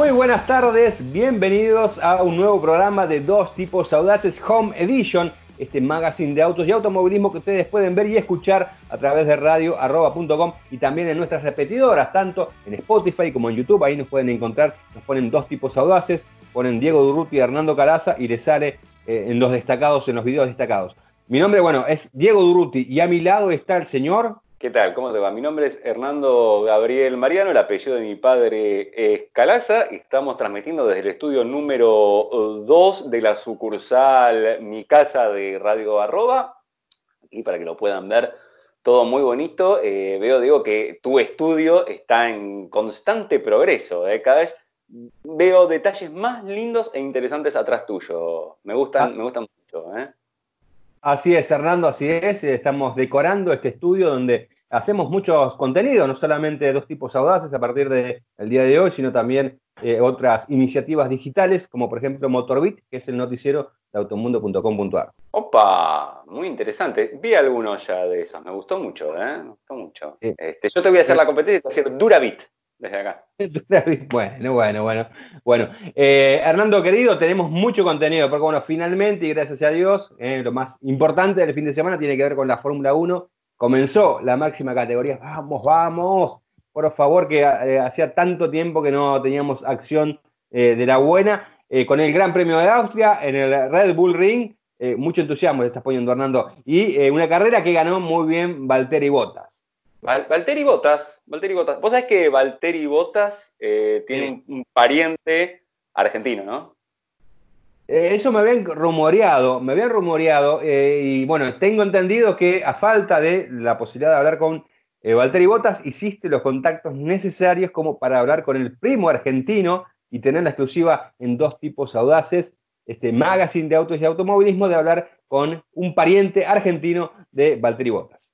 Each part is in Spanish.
Muy buenas tardes, bienvenidos a un nuevo programa de Dos Tipos Audaces Home Edition, este magazine de autos y automovilismo que ustedes pueden ver y escuchar a través de radio.com y también en nuestras repetidoras, tanto en Spotify como en YouTube, ahí nos pueden encontrar, nos ponen Dos Tipos Audaces, ponen Diego Durruti y Hernando Caraza y les sale eh, en los destacados, en los videos destacados. Mi nombre, bueno, es Diego Durruti y a mi lado está el señor ¿Qué tal? ¿Cómo te va? Mi nombre es Hernando Gabriel Mariano, el apellido de mi padre es Calaza y estamos transmitiendo desde el estudio número 2 de la sucursal Mi Casa de Radio Arroba, aquí para que lo puedan ver todo muy bonito. Eh, veo, digo, que tu estudio está en constante progreso, ¿eh? cada vez veo detalles más lindos e interesantes atrás tuyo. Me gustan, ah. me gustan mucho. ¿eh? Así es, Hernando, así es. Estamos decorando este estudio donde hacemos muchos contenidos, no solamente dos tipos audaces a partir del día de hoy, sino también eh, otras iniciativas digitales, como por ejemplo Motorbit, que es el noticiero de automundo.com.ar. Opa, muy interesante. Vi algunos ya de esos, me gustó mucho, ¿eh? Me gustó mucho. Este, yo te voy a hacer la competencia, voy a hacer Durabit desde acá. Bueno, bueno, bueno. Bueno, eh, Hernando querido, tenemos mucho contenido, porque bueno, finalmente y gracias a Dios, eh, lo más importante del fin de semana tiene que ver con la Fórmula 1. Comenzó la máxima categoría. Vamos, vamos. Por favor, que eh, hacía tanto tiempo que no teníamos acción de la buena. con el Gran Premio de Austria, en el Red Bull Ring, mucho entusiasmo le estás poniendo, Hernando. Y una carrera que ganó muy bien Valtteri Bottas. Valtteri Botas, Valtteri Botas. Vos sabés que Valtteri Botas eh, tiene un, pariente argentino, ¿no? Eh, eso me habían rumoreado, me habían rumoreado, eh, y bueno, tengo entendido que a falta de la posibilidad de hablar con Valtteri Botas, hiciste los contactos necesarios como para hablar con el primo argentino y tener la exclusiva en dos tipos audaces, este magazine de autos y automovilismo, de hablar con un pariente argentino de Valtteri Botas.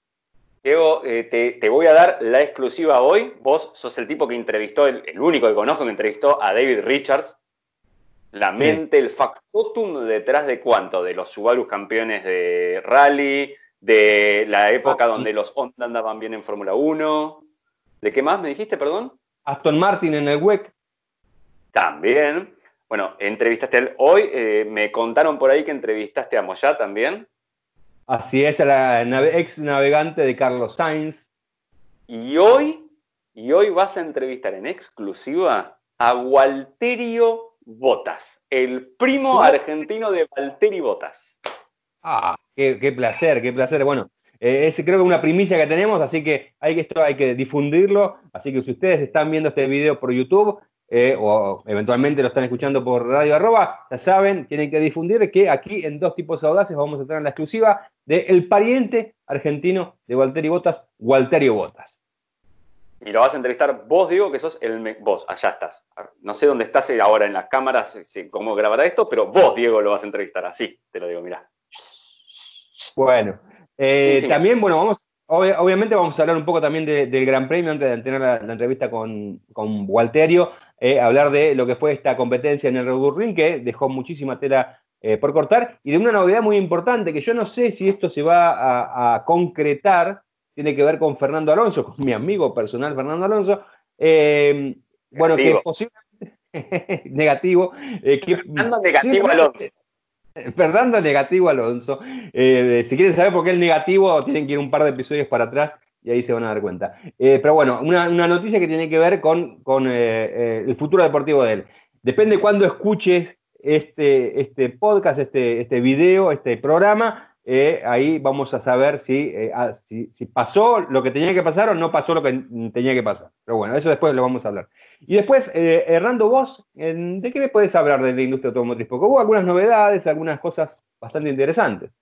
Diego, eh, te, voy a dar la exclusiva hoy. Vos sos el tipo que entrevistó, el, único que conozco que entrevistó a David Richards. La mente, el factotum detrás de cuánto? De los Subaru campeones de rally, de la época donde los Honda andaban bien en Fórmula 1. ¿De qué más me dijiste, perdón? Aston Martin en el WEC. También. Bueno, entrevistaste a él hoy. Eh, me contaron por ahí que entrevistaste a Moyá también. Así es, la ex navegante de Carlos Sainz. Y hoy, y hoy vas a entrevistar en exclusiva a Walterio Botas, el primo argentino de Walteri Botas. Ah, qué, placer, qué placer. Bueno, eh, es creo que una primicia que tenemos, así que hay que, esto hay que difundirlo. Así que si ustedes están viendo este video por YouTube, eh, o eventualmente lo están escuchando por radio arroba, ya saben, tienen que difundir que aquí en dos tipos audaces vamos a tener la exclusiva del pariente argentino de Walterio Botas, Walterio Botas. Y lo vas a entrevistar vos, digo, que sos el... Vos, allá estás. No sé dónde estás ahora en las cámaras, cómo grabará esto, pero vos, Diego, lo vas a entrevistar. Así, te lo digo, mirá. Bueno, eh, también, bueno, vamos, obviamente vamos a hablar un poco también del Gran Premio antes de tener la, entrevista con, con Walterio, eh, hablar de lo que fue esta competencia en el Red Bull Ring, que dejó muchísima tela eh, por cortar, y de una novedad muy importante, que yo no sé si esto se va a, concretar, tiene que ver con Fernando Alonso, con mi amigo personal Fernando Alonso. Eh, bueno, que posiblemente negativo. Eh, Fernando negativo Alonso. Fernando negativo Alonso. si quieren saber por qué es negativo, tienen que ir un par de episodios para atrás y ahí se van a dar cuenta. pero bueno, una, noticia que tiene que ver con, con el futuro deportivo de él. Depende cuándo escuches este, este podcast, este, este video, este programa, eh, ahí vamos a saber eh, ah, si, si, pasó lo que tenía que pasar o no pasó lo que tenía que pasar. Pero bueno, eso después lo vamos a hablar. Y después, eh, Errando, vos, ¿de qué me puedes hablar de la industria automotriz? Porque hubo algunas novedades, algunas cosas bastante interesantes.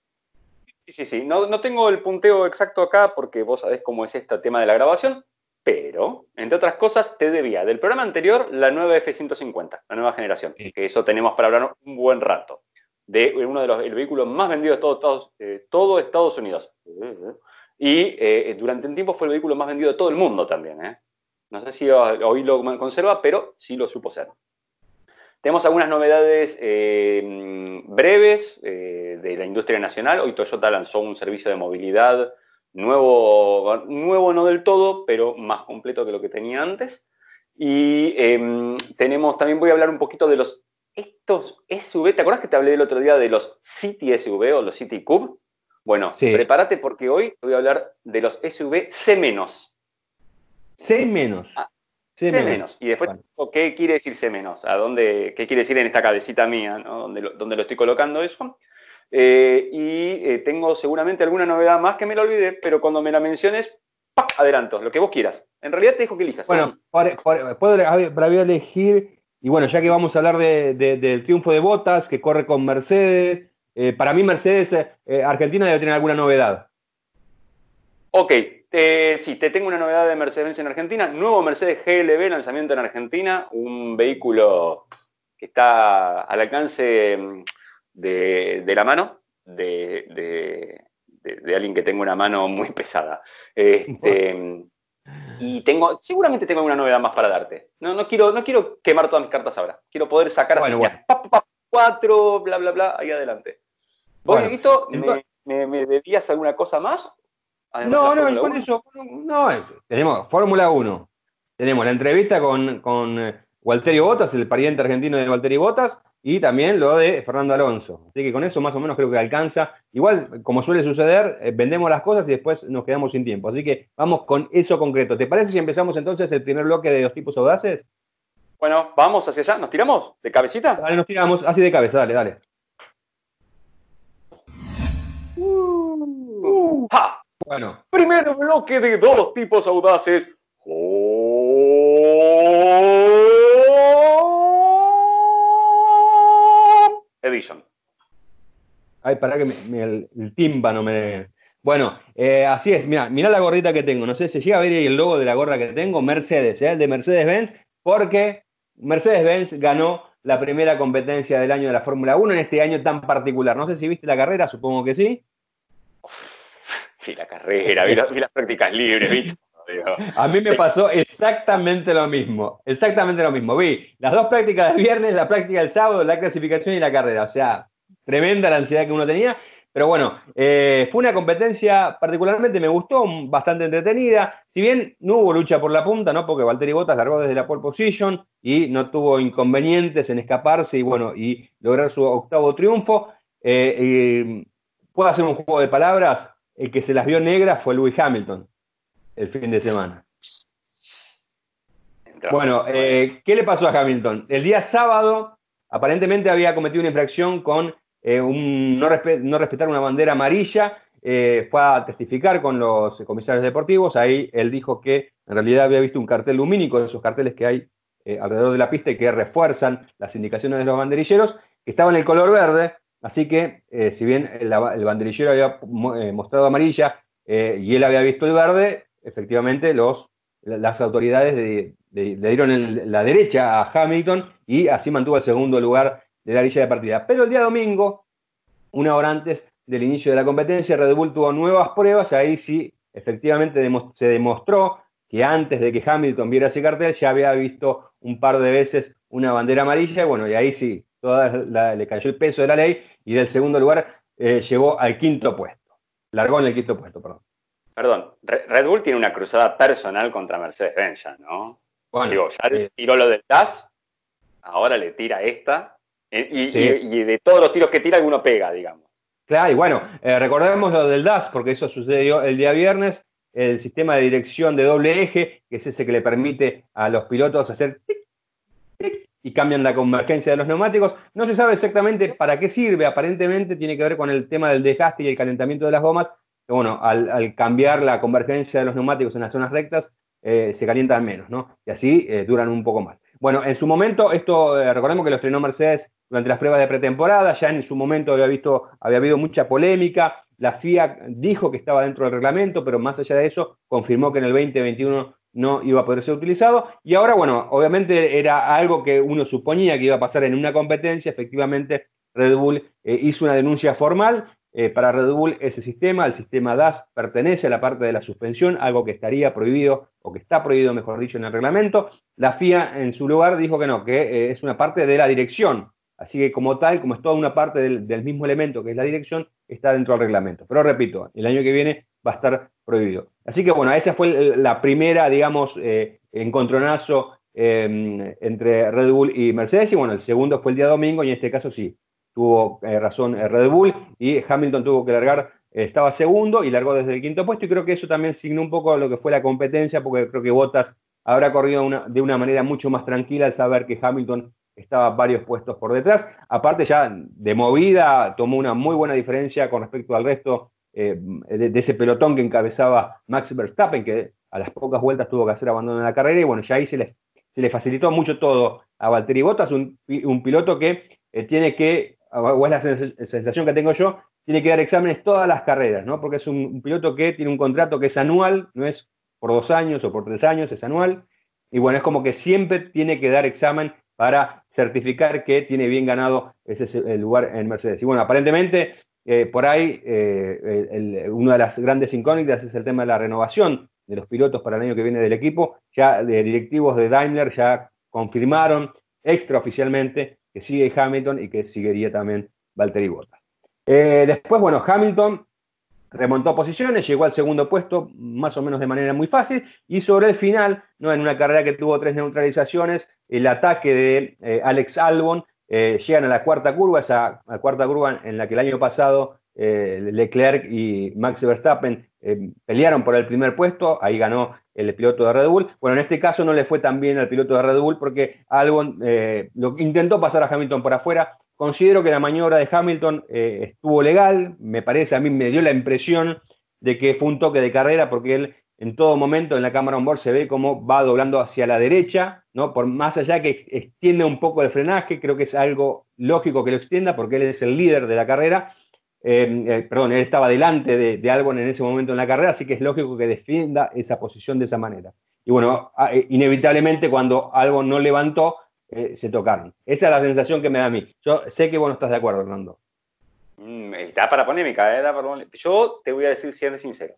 Sí, sí, sí. No, no tengo el punteo exacto acá porque vos sabés cómo es este tema de la grabación, pero, entre otras cosas, te debía del programa anterior la nueva F-150, la nueva generación, que eso tenemos para hablar un buen rato, de uno de los vehículos más vendidos de todo, todo Estados Unidos. Y eh, durante un tiempo fue el vehículo más vendido de todo el mundo también. ¿eh? No sé si hoy lo conserva, pero sí lo supo ser. Tenemos algunas novedades eh, breves de la industria nacional. Hoy Toyota lanzó un servicio de movilidad nuevo, nuevo no del todo, pero más completo que lo que tenía antes. Y em, tenemos, también voy a hablar un poquito de los, estos SUV, ¿te acuerdas que te hablé el otro día de los City SUV o los City Cube? Bueno, prepárate porque hoy te voy a hablar de los SUV C-. C menos. Ah, C, menos. Y después, ¿qué quiere decir C? ¿A dónde, ¿Qué quiere decir en esta cabecita mía? ¿no? ¿Dónde, lo, estoy colocando eso? Eh, y eh, tengo seguramente alguna novedad más que me la olvidé, pero cuando me la menciones, adelanto, lo que vos quieras. En realidad te dejo que elijas. Bueno, puedo para elegir, y bueno, ya que vamos a hablar del triunfo de Botas, que corre con Mercedes, eh, para mí Mercedes Argentina debe tener alguna novedad. Ok, sí, te tengo una novedad de Mercedes-Benz en Argentina. Nuevo Mercedes GLB, lanzamiento en Argentina, un vehículo que está al alcance mm, de, la mano de, alguien que tenga una mano muy pesada. Este, y tengo, seguramente tengo una novedad más para darte. No, no, quiero, no quiero quemar todas mis cartas ahora. Quiero poder sacar bueno, cuatro, bla, bla, bla, ahí adelante. ¿Vos, bueno, me, me, debías alguna cosa más? no, no, con eso, no, tenemos Fórmula 1. Tenemos la entrevista con, con eh, Walterio Botas, el pariente argentino de Walterio Botas, y también lo de Fernando Alonso. Así que con eso más o menos creo que alcanza. Igual, como suele suceder, eh, vendemos las cosas y después nos quedamos sin tiempo. Así que vamos con eso concreto. ¿Te parece si empezamos entonces el primer bloque de los tipos audaces? Bueno, vamos hacia allá. ¿Nos tiramos? ¿De cabecita? Dale, nos tiramos así de cabeza. Dale, dale. Uh, bueno. Primer bloque de dos tipos audaces. Edition. Ay, para que el, tímpano me. Bueno, eh, así es, mira, mira la gorrita que tengo. No sé si llega a ver el logo de la gorra que tengo, Mercedes, ¿eh? de Mercedes-Benz, porque Mercedes-Benz ganó la primera competencia del año de la Fórmula 1 en este año tan particular. No sé si viste la carrera, supongo que sí. Vi la carrera, vi, las prácticas libres, A mí me pasó exactamente lo mismo, exactamente lo mismo. Vi las dos prácticas del viernes, la práctica del sábado, la clasificación y la carrera. O sea, tremenda la ansiedad que uno tenía. Pero bueno, eh, fue una competencia particularmente, me gustó, bastante entretenida. Si bien no hubo lucha por la punta, ¿no? Porque Valtteri Bottas largó desde la pole position y no tuvo inconvenientes en escaparse y bueno, y lograr su octavo triunfo. Eh, ¿Puedo hacer un juego de palabras? El que se las vio negras fue Lewis Hamilton el fin de semana. Bueno, eh, ¿qué le pasó a Hamilton? El día sábado, aparentemente había cometido una infracción con eh, un, no, respetar una bandera amarilla. Eh, fue a testificar con los comisarios deportivos. Ahí él dijo que en realidad había visto un cartel lumínico, de esos carteles que hay alrededor de la pista y que refuerzan las indicaciones de los banderilleros, que estaba en el color verde. Así que, si bien el, el banderillero había mostrado amarilla y él había visto el verde, efectivamente los, las autoridades le dieron la derecha a Hamilton y así mantuvo el segundo lugar de la grilla de partida. Pero el día domingo, una hora antes del inicio de la competencia, Red Bull tuvo nuevas pruebas, ahí sí, efectivamente se demostró que antes de que Hamilton viera ese cartel ya había visto un par de veces una bandera amarilla, y bueno, y ahí sí, toda le cayó el peso de la ley y del segundo lugar eh, llegó al quinto puesto, largó en el quinto puesto, perdón. Perdón, Red Bull tiene una cruzada personal contra Mercedes-Benz ya, ¿no? Bueno, Digo, ya le tiró lo del DAS, ahora le tira esta, eh, y, de todos los tiros que tira, alguno pega, digamos. Claro, y bueno, eh, recordemos lo del DAS, porque eso sucedió el día viernes, el sistema de dirección de doble eje, que es ese que le permite a los pilotos hacer tic, tic, y cambian la convergencia de los neumáticos. No se sabe exactamente para qué sirve, aparentemente tiene que ver con el tema del desgaste y el calentamiento de las gomas, bueno, al, cambiar la convergencia de los neumáticos en las zonas rectas, eh, se calientan menos, ¿no? Y así eh, duran un poco más. Bueno, en su momento, esto, eh, recordemos que lo estrenó Mercedes durante las pruebas de pretemporada, ya en su momento había visto, había habido mucha polémica, la FIA dijo que estaba dentro del reglamento, pero más allá de eso, confirmó que en el 2021 no iba a poder ser utilizado. Y ahora, bueno, obviamente era algo que uno suponía que iba a pasar en una competencia, efectivamente Red Bull hizo una denuncia formal, eh, para Red Bull ese sistema, el sistema DAS, pertenece a la parte de la suspensión, algo que estaría prohibido o que está prohibido, mejor dicho, en el reglamento. La FIA en su lugar dijo que no, que eh, es una parte de la dirección. Así que como tal, como es toda una parte del, mismo elemento que es la dirección, está dentro del reglamento. Pero repito, el año que viene va a estar prohibido. Así que bueno, esa fue la primera, digamos, eh, encontronazo entre Red Bull y Mercedes. Y bueno, el segundo fue el día domingo y en este caso sí, tuvo razón Red Bull y Hamilton tuvo que largar estaba segundo y largó desde el quinto puesto y creo que eso también signó un poco lo que fue la competencia porque creo que Bottas habrá corrido de una manera mucho más tranquila al saber que Hamilton estaba varios puestos por detrás. Aparte ya de movida tomó una muy buena diferencia con respecto al resto eh, de, ese pelotón que encabezaba Max Verstappen, que a las pocas vueltas tuvo que hacer abandono de la carrera y bueno, ya ahí se le, se le facilitó mucho todo a Valtteri Bottas, un, piloto que eh, tiene que, o es la sensación que tengo yo, tiene que dar exámenes todas las carreras, ¿no? Porque es un, piloto que tiene un contrato que es anual, no es por dos años o por tres años, es anual. Y bueno, es como que siempre tiene que dar examen para certificar que tiene bien ganado ese el lugar en Mercedes. Y bueno, aparentemente eh, por ahí eh, una de las grandes incógnitas es el tema de la renovación de los pilotos para el año que viene del equipo. Ya de directivos de Daimler ya confirmaron extraoficialmente que sigue Hamilton y que seguiría también Valtteri Bottas. Eh, después, bueno, Hamilton remontó posiciones, llegó al segundo puesto más o menos de manera muy fácil y sobre el final, ¿no? en una carrera que tuvo tres neutralizaciones, el ataque de eh, Alex Albon, eh, llegan a la cuarta curva, esa cuarta curva en la que el año pasado Leclerc y Max Verstappen pelearon por el primer puesto, ahí ganó el piloto de Red Bull. Bueno, en este caso no le fue tan bien al piloto de Red Bull porque Albon lo, intentó pasar a Hamilton por afuera, Considero que la maniobra de Hamilton eh, estuvo legal, me parece, a mí me dio la impresión de que fue un toque de carrera porque él en todo momento en la cámara on board se ve como va doblando hacia la derecha, ¿no? Por más allá que extiende un poco el frenaje, creo que es algo lógico que lo extienda porque él es el líder de la carrera. Eh, eh, perdón, él estaba delante de, de, Albon en ese momento en la carrera, así que es lógico que defienda esa posición de esa manera. Y bueno, inevitablemente cuando Albon no levantó, eh, se tocaron. Esa es la sensación que me da a mí. Yo sé que vos no estás de acuerdo, Hernando. Mm, está para polémica, ¿eh? Yo te voy a decir siendo sincero.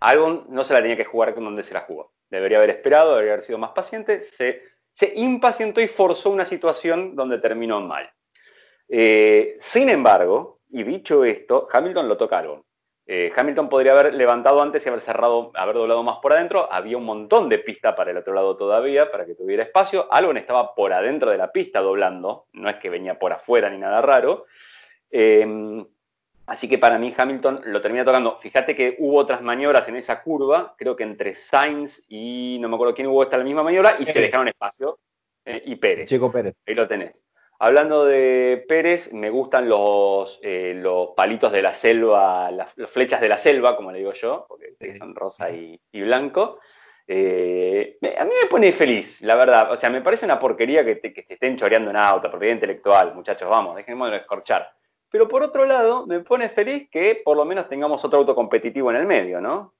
Albon no se la tenía que jugar con donde se la jugó. Debería haber esperado, debería haber sido más paciente. Se, se impacientó y forzó una situación donde terminó mal. Eh, sin embargo, y dicho esto, Hamilton lo toca Albon. Eh, Hamilton podría haber levantado antes y haber cerrado, haber doblado más por adentro. Había un montón de pista para el otro lado todavía, para que tuviera espacio. Albon estaba por adentro de la pista doblando, no es que venía por afuera ni nada raro. Eh, así que para mí Hamilton lo termina tocando. Fíjate que hubo otras maniobras en esa curva, creo que entre Sainz y no me acuerdo quién hubo esta la misma maniobra, y se dejaron espacio. Eh, y Pérez. Chico Pérez. Ahí lo tenés. Hablando de Pérez, me gustan los, eh, los palitos de la selva, las, flechas de la selva, como le digo yo, porque son rosa y, blanco. Eh, a mí me pone feliz, la verdad. O sea, me parece una porquería que te, estén choreando en auto, propiedad intelectual, muchachos, vamos, dejemos de escorchar. Pero por otro lado, me pone feliz que por lo menos tengamos otro auto competitivo en el medio, ¿no?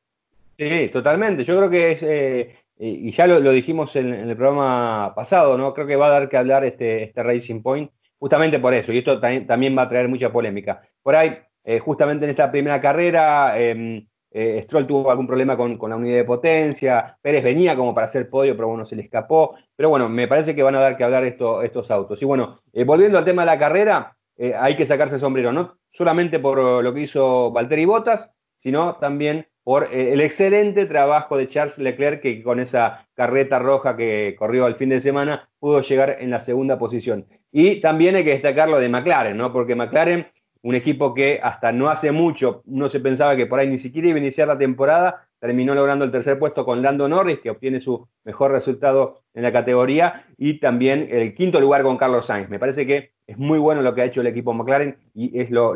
Sí, totalmente. Yo creo que es, eh, y ya lo, dijimos en, el programa pasado, ¿no? Creo que va a dar que hablar este, este Racing Point, justamente por eso, y esto también va a traer mucha polémica. Por ahí, eh, justamente en esta primera carrera, em, eh, Stroll tuvo algún problema con, la unidad de potencia, Pérez venía como para hacer podio, pero bueno, se le escapó. Pero bueno, me parece que van a dar que hablar esto, estos autos. Y bueno, eh, volviendo al tema de la carrera, hay que sacarse el sombrero, no solamente por lo que hizo Valtteri Bottas, sino también por eh, el excelente trabajo de Charles Leclerc, que con esa carreta roja que corrió al fin de semana pudo llegar en la segunda posición. Y también hay que destacar lo de McLaren, ¿no? Porque McLaren, un equipo que hasta no hace mucho no se pensaba que por ahí ni siquiera iba a iniciar la temporada, terminó logrando el tercer puesto con Lando Norris, que obtiene su mejor resultado en la categoría, y también el quinto lugar con Carlos Sainz. Me parece que es muy bueno lo que ha hecho el equipo McLaren y es lo,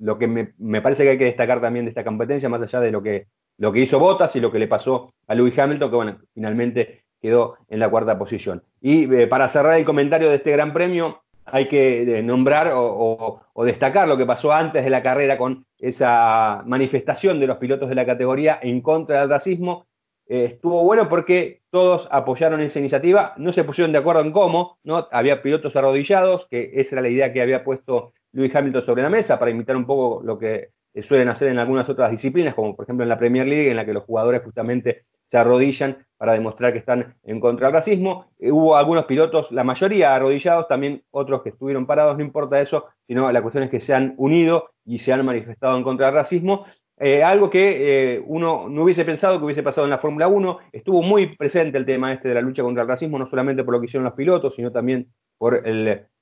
lo que me, parece que hay que destacar también de esta competencia, más allá de lo que, lo que hizo Bottas y lo que le pasó a Lewis Hamilton, que bueno, finalmente quedó en la cuarta posición. Y eh, para cerrar el comentario de este gran premio, hay que eh, nombrar o, destacar lo que pasó antes de la carrera con esa manifestación de los pilotos de la categoría en contra del racismo eh, estuvo bueno porque todos apoyaron esa iniciativa, no se pusieron de acuerdo en cómo, ¿no? Había pilotos arrodillados, que esa era la idea que había puesto Lewis Hamilton sobre la mesa para imitar un poco lo que eh, suelen hacer en algunas otras disciplinas, como por ejemplo en la Premier League, en la que los jugadores justamente se arrodillan para demostrar que están en contra del racismo. Eh, hubo algunos pilotos, la mayoría arrodillados, también otros que estuvieron parados, no importa eso, sino la cuestión es que se han unido y se han manifestado en contra del racismo. eh, algo que eh, uno no hubiese pensado que hubiese pasado en la Fórmula 1. Estuvo muy presente el tema este de la lucha contra el racismo, no solamente por lo que hicieron los pilotos, sino también por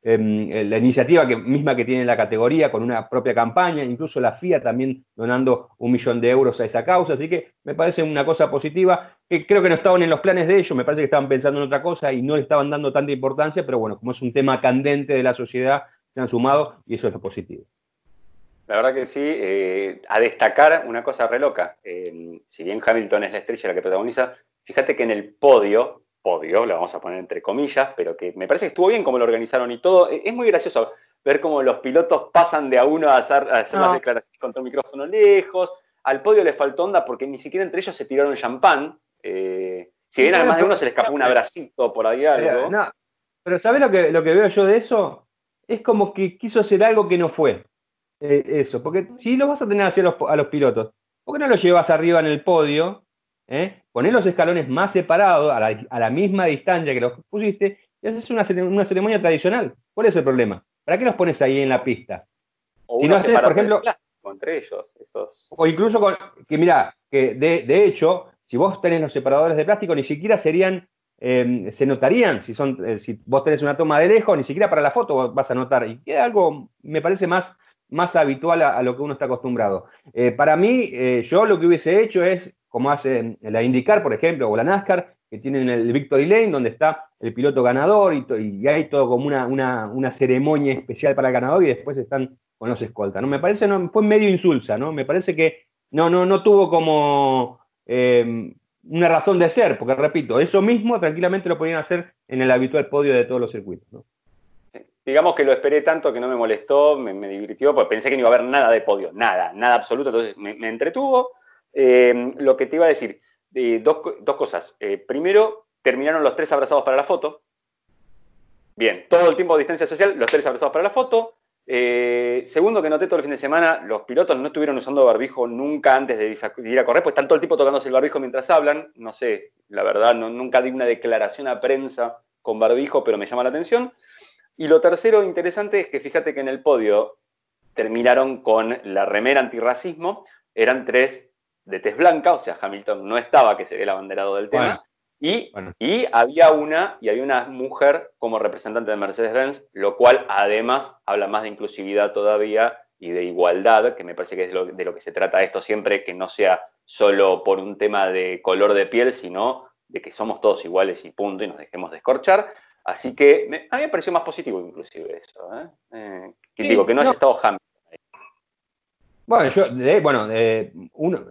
em, la iniciativa que, misma que tiene la categoría, con una propia campaña, incluso la FIA también donando un millón de euros a esa causa. Así que me parece una cosa positiva, que creo que no estaban en los planes de ellos, me parece que estaban pensando en otra cosa y no le estaban dando tanta importancia, pero bueno, como es un tema candente de la sociedad, se han sumado y eso es lo positivo. La verdad que sí, eh, a destacar una cosa re loca. Eh, si bien Hamilton es la estrella la que protagoniza, fíjate que en el podio, podio, lo vamos a poner entre comillas, pero que me parece que estuvo bien como lo organizaron y todo. E, es muy gracioso ver cómo los pilotos pasan de a uno a hacer, las declaraciones con todo el micrófono lejos. Al podio le faltó onda porque ni siquiera entre ellos se tiraron champán. Eh, si bien además de uno se le escapó un abracito por ahí algo. pero ¿sabes lo que, lo que veo yo de eso? Es como que quiso hacer algo que no fue. Eh, eso, porque si lo vas a tener hacia los, a los pilotos, ¿por qué no los llevas arriba en el podio? Eh? Poner los escalones más separados, a la, misma distancia que los pusiste, y haces una, una, ceremonia tradicional. ¿Cuál es el problema? ¿Para qué los pones ahí en la pista? O si no haces, por ejemplo. Entre ellos, O incluso con. Que mira, que de, hecho, si vos tenés los separadores de plástico, ni siquiera serían. Eh, se notarían si son si vos tenés una toma de lejos, ni siquiera para la foto vas a notar. Y queda algo, me parece más más habitual a, lo que uno está acostumbrado. Eh, para mí, eh, yo lo que hubiese hecho es, como hace la IndyCar, por ejemplo, o la NASCAR, que tienen el Victory Lane, donde está el piloto ganador y, hay todo como una, una, ceremonia especial para el ganador y después están con los escoltas. ¿no? Me parece, no, fue medio insulsa, ¿no? Me parece que no, no, no tuvo como eh, una razón de ser, porque repito, eso mismo tranquilamente lo podían hacer en el habitual podio de todos los circuitos. digamos que lo esperé tanto que no me molestó, me, divirtió, porque pensé que no iba a haber nada de podio, nada, nada absoluto, entonces me, entretuvo. Eh, lo que te iba a decir, dos, cosas. Eh, primero, terminaron los tres abrazados para la foto. Bien, todo el tiempo de distancia social, los tres abrazados para la foto. Eh, segundo, que noté todo el fin de semana, los pilotos no estuvieron usando barbijo nunca antes de ir a correr, pues están todo el tiempo tocándose el barbijo mientras hablan. No sé, la verdad, nunca di una declaración a prensa con barbijo, pero me llama la atención. Y lo tercero interesante es que fíjate que en el podio terminaron con la remera antirracismo, eran tres de tez blanca, o sea, Hamilton no estaba, que se ve el abanderado del tema, y, y, había una, y había una mujer como representante de Mercedes-Benz, lo cual además habla más de inclusividad todavía y de igualdad, que me parece que es de lo, de lo que se trata esto siempre, que no sea solo por un tema de color de piel, sino de que somos todos iguales y punto, y nos dejemos de escorchar. Así que a mí me pareció más positivo inclusive eso. ¿eh? eh que digo, que no, haya estado Hamilton. Bueno, yo, bueno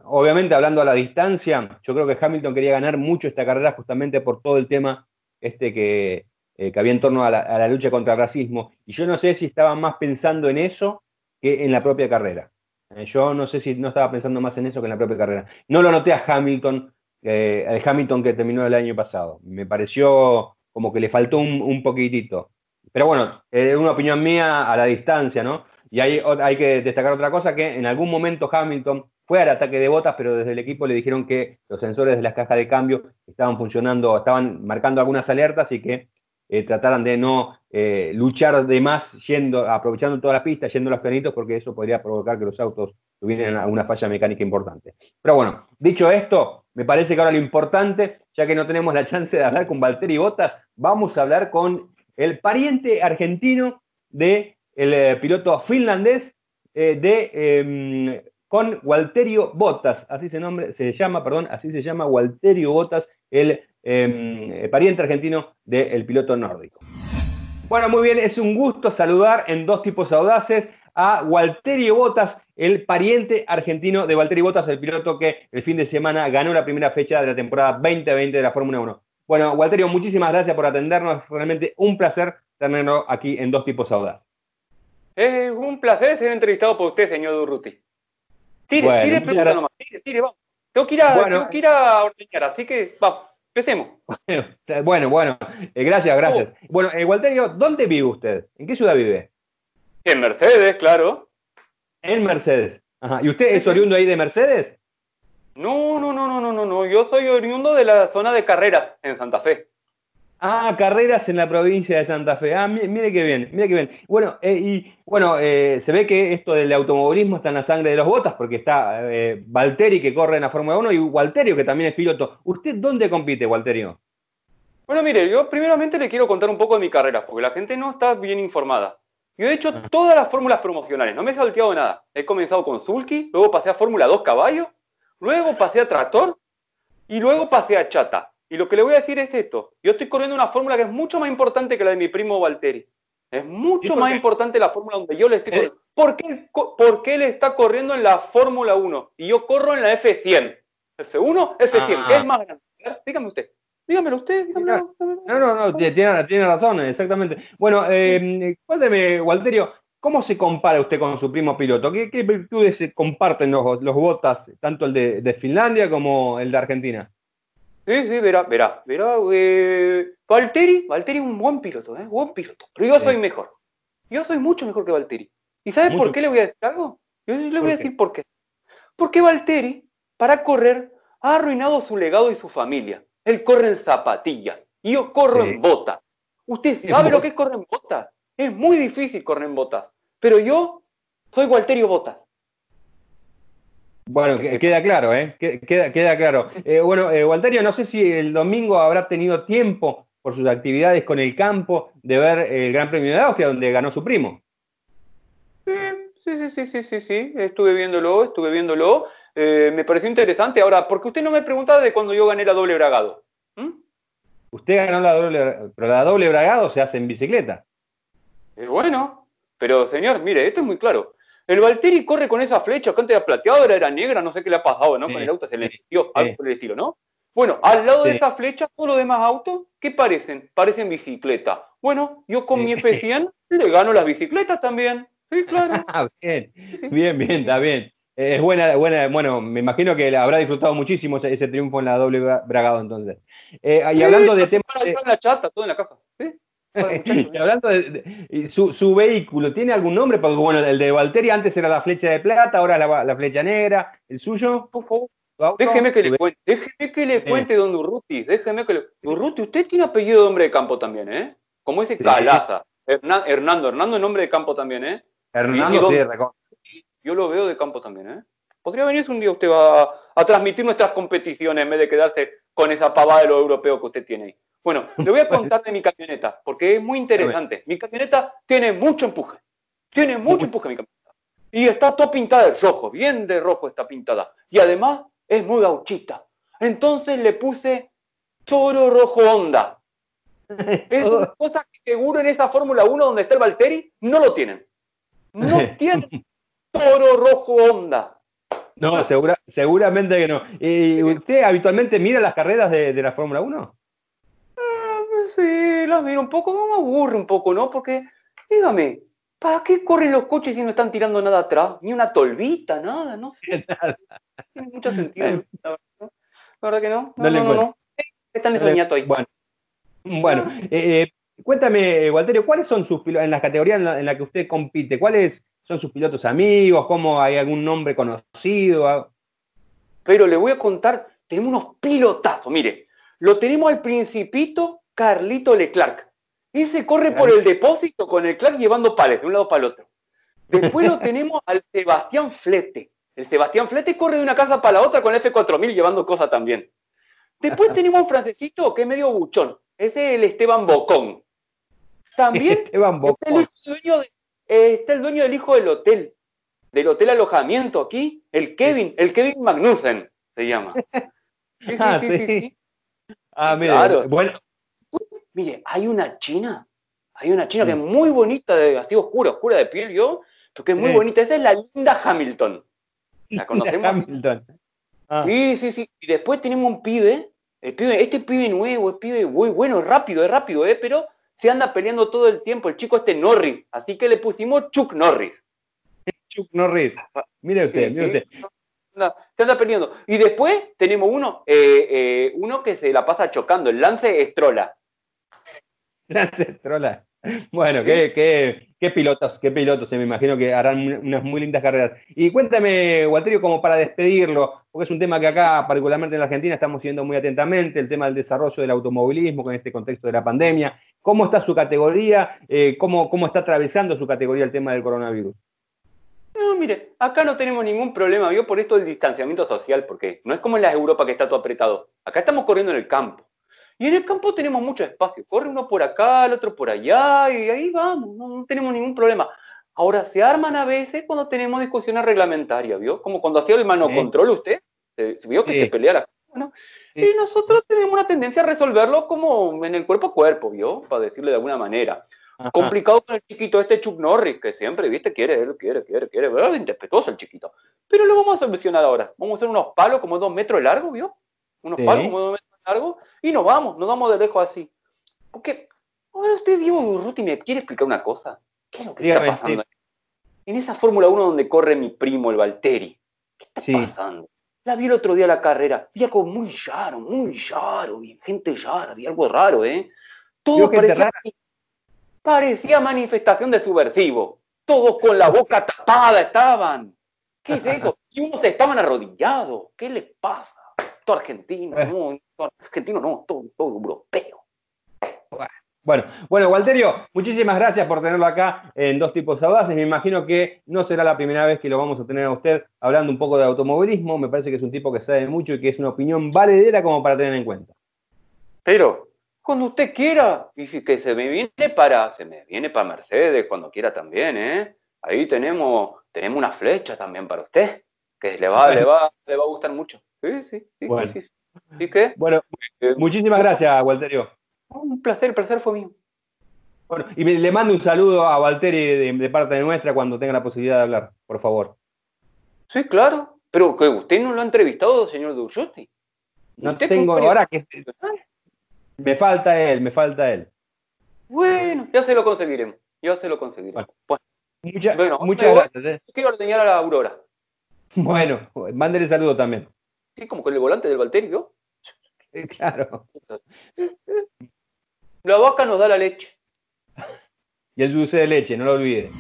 obviamente hablando a la distancia, yo creo que Hamilton quería ganar mucho esta carrera justamente por todo el tema este que, eh, había en torno a la, lucha contra el racismo. Y yo no sé si estaba más pensando en eso que en la propia carrera. Eh, yo no sé si no estaba pensando más en eso que en la propia carrera. No lo noté a Hamilton, el Hamilton que terminó el año pasado. Me pareció como que le faltó un, poquitito. Pero bueno, es una opinión mía a la distancia, ¿no? Y hay, hay que destacar otra cosa, que en algún momento Hamilton fue al ataque de botas, pero desde el equipo le dijeron que los sensores de las cajas de cambio estaban funcionando, estaban marcando algunas alertas y que eh, trataran de no eh, luchar de más yendo, aprovechando toda la pista, yendo los planitos, porque eso podría provocar que los autos tuvieran alguna falla mecánica importante. Pero bueno, dicho esto, me parece que ahora lo importante, ya que no tenemos la chance de hablar con Valtteri Bottas, vamos a hablar con el pariente argentino del de eh, piloto finlandés de em, con Walterio Bottas, así se, nombre, se llama, perdón, así se llama Walterio Bottas, el Em, pariente argentino del piloto nórdico. Bueno, muy bien, es un gusto saludar en dos tipos audaces a Walterio Botas, el pariente argentino de Walterio Botas, el piloto que el fin de semana ganó la primera fecha de la temporada 2020 de la Fórmula 1. Bueno, Walterio, muchísimas gracias por atendernos. Realmente un placer tenerlo aquí en dos tipos audaces. Es un placer ser entrevistado por usted, señor Durruti. Tire, tire pregunta nomás, tire, tire, vamos. Tengo que ir a, tengo que ir a ordeñar, así que vamos. Empecemos. Bueno, bueno, eh, gracias, gracias. Oh. Bueno, eh, Walterio, ¿dónde vive usted? ¿En qué ciudad vive? En Mercedes, claro. En Mercedes. Ajá. ¿Y usted es oriundo ahí de Mercedes? No, no, no, no, no, no, no. Yo soy oriundo de la zona de carrera en Santa Fe. Ah, carreras en la provincia de Santa Fe. Ah, mire, qué bien, mire qué bien. Bueno, eh, y bueno, eh, se ve que esto del automovilismo está en la sangre de los botas, porque está eh, Valteri que corre en la Fórmula 1 y Walterio que también es piloto. ¿Usted dónde compite, Walterio? Bueno, mire, yo primeramente le quiero contar un poco de mi carrera, porque la gente no está bien informada. Yo he hecho ah. todas las fórmulas promocionales, no me he salteado nada. He comenzado con Zulki, luego pasé a Fórmula 2 caballos, luego pasé a Tractor y luego pasé a Chata. Y lo que le voy a decir es esto. Yo estoy corriendo una fórmula que es mucho más importante que la de mi primo Valtteri. Es mucho más importante la fórmula donde yo le estoy corriendo. ¿Por qué, él está corriendo en la Fórmula 1 y yo corro en la F100? F1, F100, ¿qué es más grande? Dígame usted. Dígamelo usted. Dígamelo. No, no, no, tiene, tiene razón, exactamente. Bueno, eh, cuénteme, Walterio, ¿cómo se compara usted con su primo piloto? ¿Qué, virtudes se comparten los, los botas, tanto el de Finlandia como el de Argentina? Sí, sí, verá, verá, verá. Eh, Valtteri, Valtteri es un buen piloto, ¿eh? Buen piloto. Pero yo soy mejor. Yo soy mucho mejor que Valtteri. ¿Y sabes por qué le voy a decir algo? Yo le voy a decir por qué. Porque Valtteri, para correr, ha arruinado su legado y su familia. Él corre en zapatillas. Y yo corro en botas. Usted sabe lo que es correr en botas. Es muy difícil correr en botas. Pero yo soy Walterio Botas. Bueno, queda claro, ¿eh? Queda, queda claro. Eh, bueno, eh, Walterio, no sé si el domingo habrá tenido tiempo por sus actividades con el campo de ver el Gran Premio de Austria, donde ganó su primo. Sí, sí, sí, sí, sí, sí, estuve viéndolo, estuve viéndolo. Eh, me pareció interesante. Ahora, porque usted no me preguntaba de cuando yo gané la doble bragado. ¿Mm? Usted ganó la doble, pero la doble bragado se hace en bicicleta. Es bueno, pero señor, mire, esto es muy claro. El Valtteri corre con esa flecha que antes era plateada, ahora era negra, no sé qué le ha pasado, ¿no? Con el auto se le dio algo por el estilo, ¿no? Bueno, al lado de esa flecha, todos los demás autos, ¿qué parecen? Parecen bicicleta. Bueno, yo con mi F100 le gano las bicicletas también. Sí, claro. Ah, bien, bien, bien, está bien. Es buena, buena, bueno, me imagino que habrá disfrutado muchísimo ese, triunfo en la doble bragado entonces. Eh, y hablando de temas. De... en la chata, todo en la caja. ¿sí? y hablando de, su, vehículo, ¿tiene algún nombre? Porque bueno, el de Valtteri antes era la flecha de plata, ahora la, la flecha negra. ¿El suyo? Déjeme que le cuente, déjeme que le cuente, don Durruti. Déjeme que le. Durruti, usted tiene apellido de hombre de campo también, ¿eh? Como ese Calaza. Hernando, Hernando es nombre de campo también, ¿eh? Hernando, sí, Yo lo veo de campo también, ¿eh? Podría venirse un día usted a, a transmitir nuestras competiciones en vez de quedarse con esa pavada de lo europeo que usted tiene ahí. Bueno, le voy a contar de mi camioneta, porque es muy interesante. Mi camioneta tiene mucho empuje. Tiene mucho empuje mi camioneta. Y está toda pintada de rojo, bien de rojo está pintada. Y además es muy gauchita. Entonces le puse Toro Rojo Honda. Es una cosa que seguro en esa Fórmula 1 donde está el Valtteri no lo tienen. No tienen Toro Rojo Honda. No, seguramente que no. ¿Y usted habitualmente mira las carreras de, de la Fórmula 1? Sí, las miro un poco, me aburre un poco, ¿no? Porque, dígame, ¿para qué corren los coches si no están tirando nada atrás? Ni una tolvita, nada, ¿no? Nada. Tiene mucho sentido, la verdad. que no? No, no, no, no. Están enseñando ahí. Bueno, bueno eh, eh, cuéntame, Walterio, ¿cuáles son sus pilotos, en las categorías en la, que usted compite, cuáles son sus pilotos amigos? ¿Cómo hay algún nombre conocido? Pero le voy a contar, tenemos unos pilotazos, mire, lo tenemos al principito Carlito Leclerc. Ese corre por el depósito con el Clark llevando pales de un lado para el otro. Después lo tenemos al Sebastián Flete. El Sebastián Flete corre de una casa para la otra con el F4000 llevando cosas también. Después tenemos un francesito que es medio buchón. Ese es el Esteban Bocón. También Esteban Está, el dueño está el dueño del hijo del hotel. Del hotel alojamiento aquí. El Kevin. El Kevin Magnussen se llama. Sí, sí, ah, sí, Ah, mira. Claro. Bueno, Mire, hay una china, hay una china que es mm. muy bonita, de así oscura, oscura de piel yo, porque es muy bonita. Esa es la Linda Hamilton. ¿La conocemos? Hamilton. Ah. Sí, sí, sí. Y después tenemos un pibe, el pibe, este pibe nuevo, es pibe muy bueno, es rápido, es rápido, ¿eh? pero se anda peleando todo el tiempo. El chico este Norris, así que le pusimos Chuck Norris. Chuck Norris. Mire usted, mire usted. se anda peleando. Y después tenemos uno, eh, eh, uno que se la pasa chocando, el Lance Estrola. Lance Trola. Bueno, qué, pilotos, qué pilotos, me imagino que harán unas muy lindas carreras. Y cuéntame, Walterio, como para despedirlo, porque es un tema que acá, particularmente en la Argentina, estamos siguiendo muy atentamente, el tema del desarrollo del automovilismo con este contexto de la pandemia. ¿Cómo está su categoría? Eh, ¿cómo, ¿Cómo está atravesando su categoría el tema del coronavirus? No, mire, acá no tenemos ningún problema, ¿vio? Por esto del distanciamiento social, porque no es como en la Europa que está todo apretado. Acá estamos corriendo en el campo. Y en el campo tenemos mucho espacio. Corre uno por acá, el otro por allá, y ahí vamos, no, tenemos ningún problema. Ahora, se arman a veces cuando tenemos discusiones reglamentarias, ¿vio? Como cuando hacía el mano control usted, vio que se pelea la ¿no? Y nosotros tenemos una tendencia a resolverlo como en el cuerpo a cuerpo, ¿vio? Para decirle de alguna manera. Complicado con el chiquito este Chuck Norris, que siempre, viste, quiere, él quiere, quiere, quiere, ¿verdad? Interpretuoso el chiquito. Pero lo vamos a solucionar ahora. Vamos a hacer unos palos como dos metros largos, ¿vio? Unos palos como dos metros largo y nos vamos, nos vamos de lejos así. Porque, ahora usted, Diego Durruti, me quiere explicar una cosa. ¿Qué es lo que está pasando? En esa Fórmula 1 donde corre mi primo, el Valtteri. ¿Qué está pasando? La vi el otro día la carrera. Vi algo muy raro, muy raro. Gente rara, vi algo raro, ¿eh? Todo parecía, parecía manifestación de subversivo. Todos con la boca tapada estaban. ¿Qué es eso? Y unos estaban arrodillados. ¿Qué les pasa? Todo argentino, no, argentino no, todo, europeo. Bueno, bueno, Walterio, muchísimas gracias por tenerlo acá en Dos Tipos Audaces. Me imagino que no será la primera vez que lo vamos a tener a usted hablando un poco de automovilismo. Me parece que es un tipo que sabe mucho y que es una opinión valedera como para tener en cuenta. Pero, cuando usted quiera, y que se me viene para, se me viene para Mercedes, cuando quiera también, ¿eh? Ahí tenemos, tenemos una flecha también para usted, que le va, le va, le va a gustar mucho. Sí, sí, sí. Bueno. Bueno, muchísimas gracias, Walterio. Un placer, el placer fue mío. Bueno, y le mando un saludo a Walteri de, parte de nuestra cuando tenga la posibilidad de hablar, por favor. Sí, claro. Pero que usted no lo ha entrevistado, señor Duchuti. No tengo ahora que. Me falta él, me falta él. Bueno, ya se lo conseguiremos. Ya se lo conseguiremos. Bueno, muchas gracias. Eh. Quiero ordeñar a la Aurora. Bueno, mándele saludo también. Sí, como con el volante del Valterio. claro. La vaca nos da la leche. Y el dulce de leche, no lo olviden.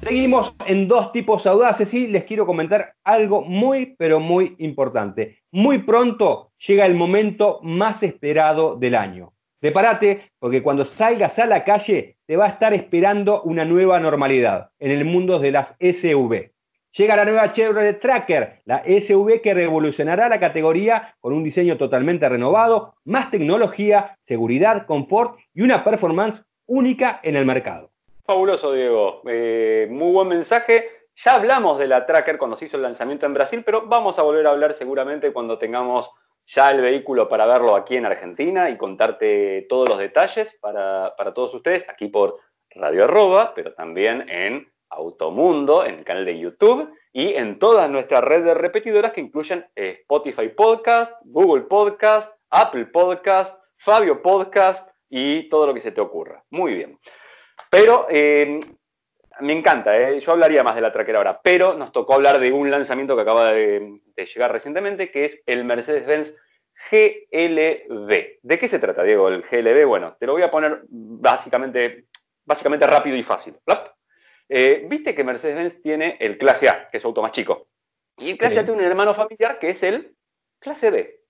Seguimos en dos tipos audaces y les quiero comentar algo muy, pero muy importante. Muy pronto llega el momento más esperado del año. Prepárate porque cuando salgas a la calle te va a estar esperando una nueva normalidad en el mundo de las SUV. Llega la nueva Chevrolet Tracker, la SUV que revolucionará la categoría con un diseño totalmente renovado, más tecnología, seguridad, confort y una performance única en el mercado. Fabuloso, Diego. Eh, muy buen mensaje. Ya hablamos de la Tracker cuando se hizo el lanzamiento en Brasil, pero vamos a volver a hablar seguramente cuando tengamos ya el vehículo para verlo aquí en Argentina y contarte todos los detalles para, para todos ustedes aquí por Radio Arroba, pero también en Automundo, en el canal de YouTube y en todas nuestras redes de repetidoras que incluyen eh, Spotify Podcast, Google Podcast, Apple Podcast, Fabio Podcast y todo lo que se te ocurra. Muy bien. Pero eh, me encanta, eh, yo hablaría más de la traquera ahora, pero nos tocó hablar de un lanzamiento que acaba de, llegar recientemente, que es el Mercedes-Benz GLB. ¿De qué se trata, Diego, el GLB? Bueno, te lo voy a poner básicamente, básicamente rápido y fácil. Eh, viste que Mercedes-Benz tiene el clase A, que es su auto más chico. Y el clase A tiene un hermano familiar que es el clase B.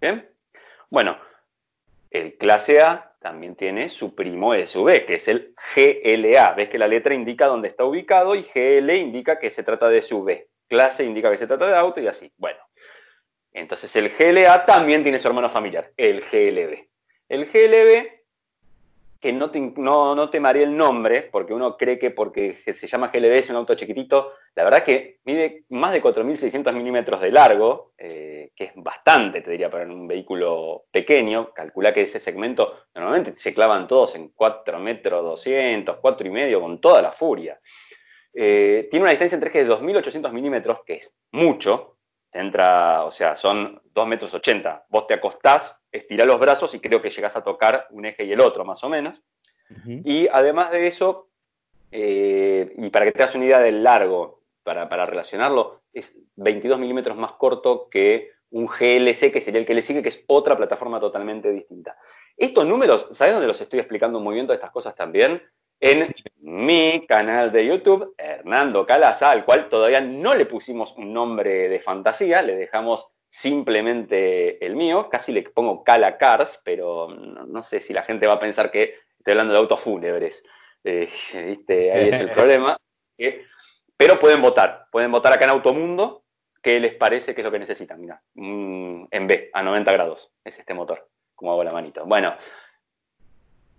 ¿Bien? Bueno, el clase A también tiene su primo SUV, que es el GLA. Ves que la letra indica dónde está ubicado y GL indica que se trata de SUV. Clase indica que se trata de auto y así. Bueno, entonces el GLA también tiene su hermano familiar, el GLB. El GLB que no te, no, no te el nombre, porque uno cree que porque se llama GLB es un auto chiquitito, la verdad que mide más de 4.600 milímetros de largo, eh, que es bastante, te diría, para un vehículo pequeño. Calcula que ese segmento normalmente se clavan todos en 4 metros 200, 4 y medio, con toda la furia. Eh, tiene una distancia entre ejes de 2.800 milímetros, que es mucho. entra, o sea, son 2 metros 80. Vos te acostás estirá los brazos y creo que llegas a tocar un eje y el otro, más o menos. Y además de eso, eh, y para que te hagas una idea del largo, para, relacionarlo, es 22 milímetros más corto que un GLC que sería el que le sigue, que es otra plataforma totalmente distinta. Estos números, ¿sabes dónde los estoy explicando muy bien todas estas cosas también? En mi canal de YouTube, Hernando Calaza, al cual todavía no le pusimos un nombre de fantasía, le dejamos simplemente el mío, casi le pongo Cala Cars, pero no, sé si la gente va a pensar que estoy hablando de autos fúnebres. Eh, Ahí es el problema. pero pueden votar, pueden votar acá en Automundo, qué les parece que es lo que necesitan. Mira, en B, a 90 grados, es este motor, como hago la manito. Bueno,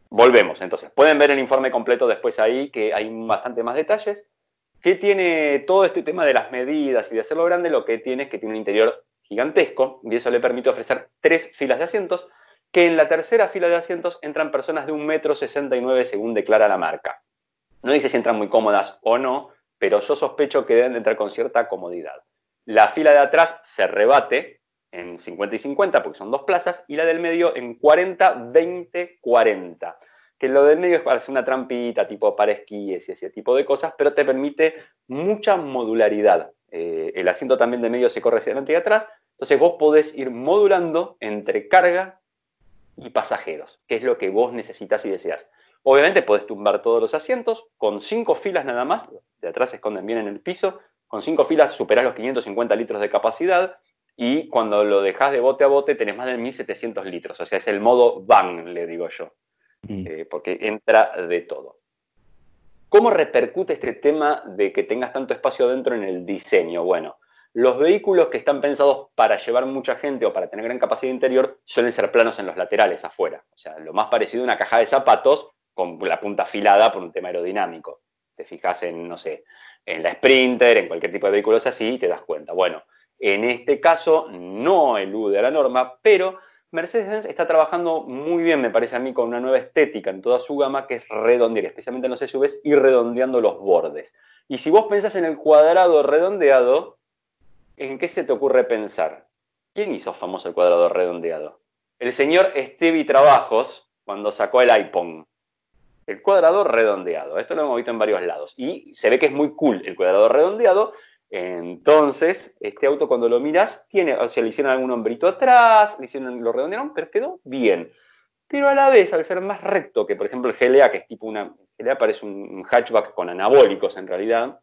volvemos entonces. Pueden ver el informe completo después ahí, que hay bastante más detalles. ¿Qué tiene todo este tema de las medidas y de hacerlo grande? Lo que tiene es que tiene un interior gigantesco y eso le permite ofrecer tres filas de asientos, que en la tercera fila de asientos entran personas de 1,69 m según declara la marca. No dice si entran muy cómodas o no, pero yo sospecho que deben entrar con cierta comodidad. La fila de atrás se rebate en 50 y 50 porque son dos plazas y la del medio en 40, 20, 40. Que lo del medio es para hacer una trampita tipo para esquíes y ese tipo de cosas, pero te permite mucha modularidad. Eh, el asiento también de medio se corre hacia adelante y atrás entonces vos podés ir modulando entre carga y pasajeros, que es lo que vos necesitas y deseas. Obviamente podés tumbar todos los asientos con cinco filas nada más, de atrás se esconden bien en el piso, con cinco filas superás los 550 litros de capacidad y cuando lo dejas de bote a bote tenés más de 1700 litros, o sea, es el modo van, le digo yo, mm. eh, porque entra de todo. ¿Cómo repercute este tema de que tengas tanto espacio dentro en el diseño? Bueno, los vehículos que están pensados para llevar mucha gente o para tener gran capacidad interior suelen ser planos en los laterales, afuera. O sea, lo más parecido a una caja de zapatos con la punta afilada por un tema aerodinámico. Te fijas en, no sé, en la Sprinter, en cualquier tipo de vehículos así, y te das cuenta. Bueno, en este caso no elude a la norma, pero Mercedes-Benz está trabajando muy bien, me parece a mí, con una nueva estética en toda su gama, que es redondear, especialmente en los SUVs, y redondeando los bordes. Y si vos pensás en el cuadrado redondeado, ¿en qué se te ocurre pensar? ¿Quién hizo famoso el cuadrado redondeado? El señor Stevie Trabajos, cuando sacó el iPhone. El cuadrado redondeado. Esto lo hemos visto en varios lados. Y se ve que es muy cool el cuadrado redondeado. Entonces, este auto cuando lo miras, tiene, o sea, le hicieron algún hombrito atrás, le hicieron, lo redondearon, pero quedó bien. Pero a la vez, al ser más recto que, por ejemplo, el GLA, que es tipo una. GLA parece un hatchback con anabólicos en realidad,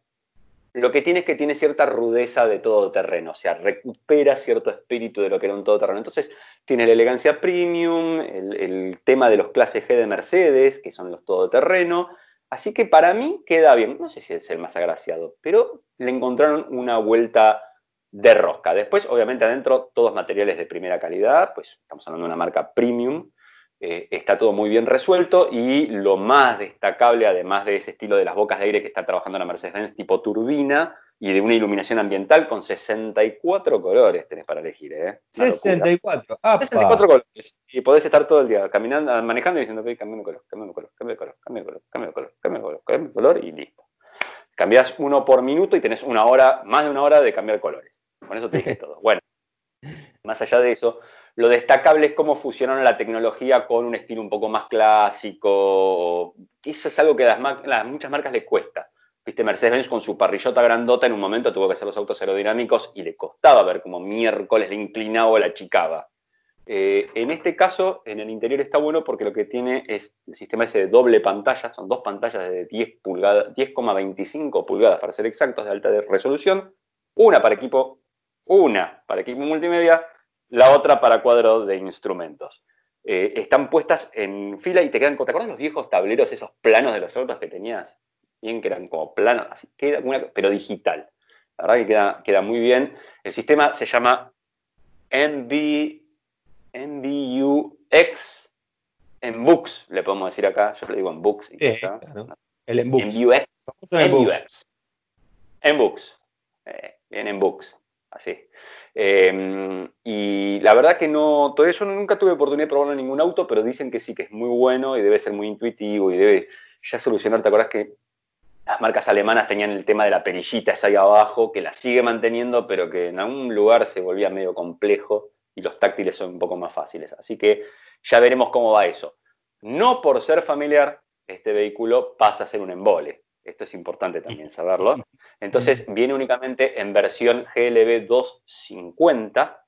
lo que tiene es que tiene cierta rudeza de todoterreno, o sea, recupera cierto espíritu de lo que era un todoterreno. Entonces, tiene la elegancia premium, el, tema de los clases G de Mercedes, que son los todoterreno. Así que para mí queda bien. No sé si es el más agraciado, pero le encontraron una vuelta de rosca. Después, obviamente, adentro, todos materiales de primera calidad, pues estamos hablando de una marca premium. Eh, está todo muy bien resuelto y lo más destacable, además de ese estilo de las bocas de aire que está trabajando la Mercedes-Benz tipo turbina y de una iluminación ambiental con 64 colores tenés para elegir, ¿eh? 64, 64 colores. Y podés estar todo el día caminando, manejando y diciendo, ok, cambio de color, cambio de color, cambio de color, cambio de color, cambio de color, color, y listo. Cambias uno por minuto y tenés una hora, más de una hora de cambiar colores. Con eso te dije todo. Bueno, más allá de eso, lo destacable es cómo fusionaron la tecnología con un estilo un poco más clásico. Eso es algo que a las, muchas marcas le cuesta. Viste, Mercedes-Benz con su parrillota grandota en un momento tuvo que hacer los autos aerodinámicos y le costaba ver cómo miércoles le inclinaba o la achicaba. Eh, en este caso, en el interior está bueno porque lo que tiene es el sistema ese de doble pantalla, son dos pantallas de 10 pulgadas, 10,25 pulgadas para ser exactos de alta resolución, una para equipo, una para equipo multimedia la otra para cuadro de instrumentos. Eh, están puestas en fila y te quedan, ¿te acuerdas los viejos tableros, esos planos de los autos que tenías? Bien, que eran como planos, así, queda pero digital. La verdad que queda, queda muy bien. El sistema se llama MB, MBUX en Books, le podemos decir acá. Yo le digo en Books. Y El en Books. MBUX. En Books. Eh, bien en Books. Así. Em, y la verdad que no, todo eso nunca tuve oportunidad de probarlo en ningún auto, pero dicen que sí, que es muy bueno y debe ser muy intuitivo y debe ya solucionar. ¿Te acuerdas que las marcas alemanas tenían el tema de la perillita esa ahí abajo, que la sigue manteniendo, pero que en algún lugar se volvía medio complejo y los táctiles son un poco más fáciles. Así que ya veremos cómo va eso. No por ser familiar, este vehículo pasa a ser un embole. Esto es importante también saberlo. Entonces, viene únicamente en versión GLB 250,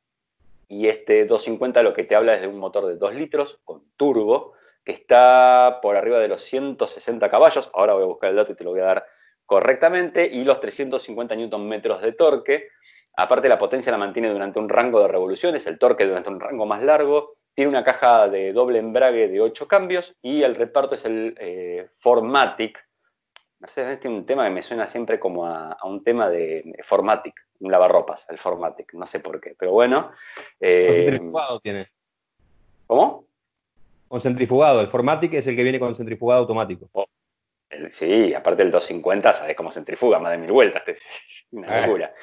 y este 250 lo que te habla es de un motor de 2 litros con turbo, que está por arriba de los 160 caballos, ahora voy a buscar el dato y te lo voy a dar correctamente, y los 350 Nm de torque. Aparte la potencia la mantiene durante un rango de revoluciones, el torque durante un rango más largo, tiene una caja de doble embrague de 8 cambios y el reparto es el eh, Formatic. Mercedes tiene un tema que me suena siempre como a, un tema de Formatic, un lavarropas, el Formatic, no sé por qué, pero bueno. Eh, centrifugado tiene. ¿Cómo? Con centrifugado, el Formatic es el que viene con centrifugado automático. Oh, sí, aparte del 250, sabes cómo centrifuga, más de mil vueltas, una locura.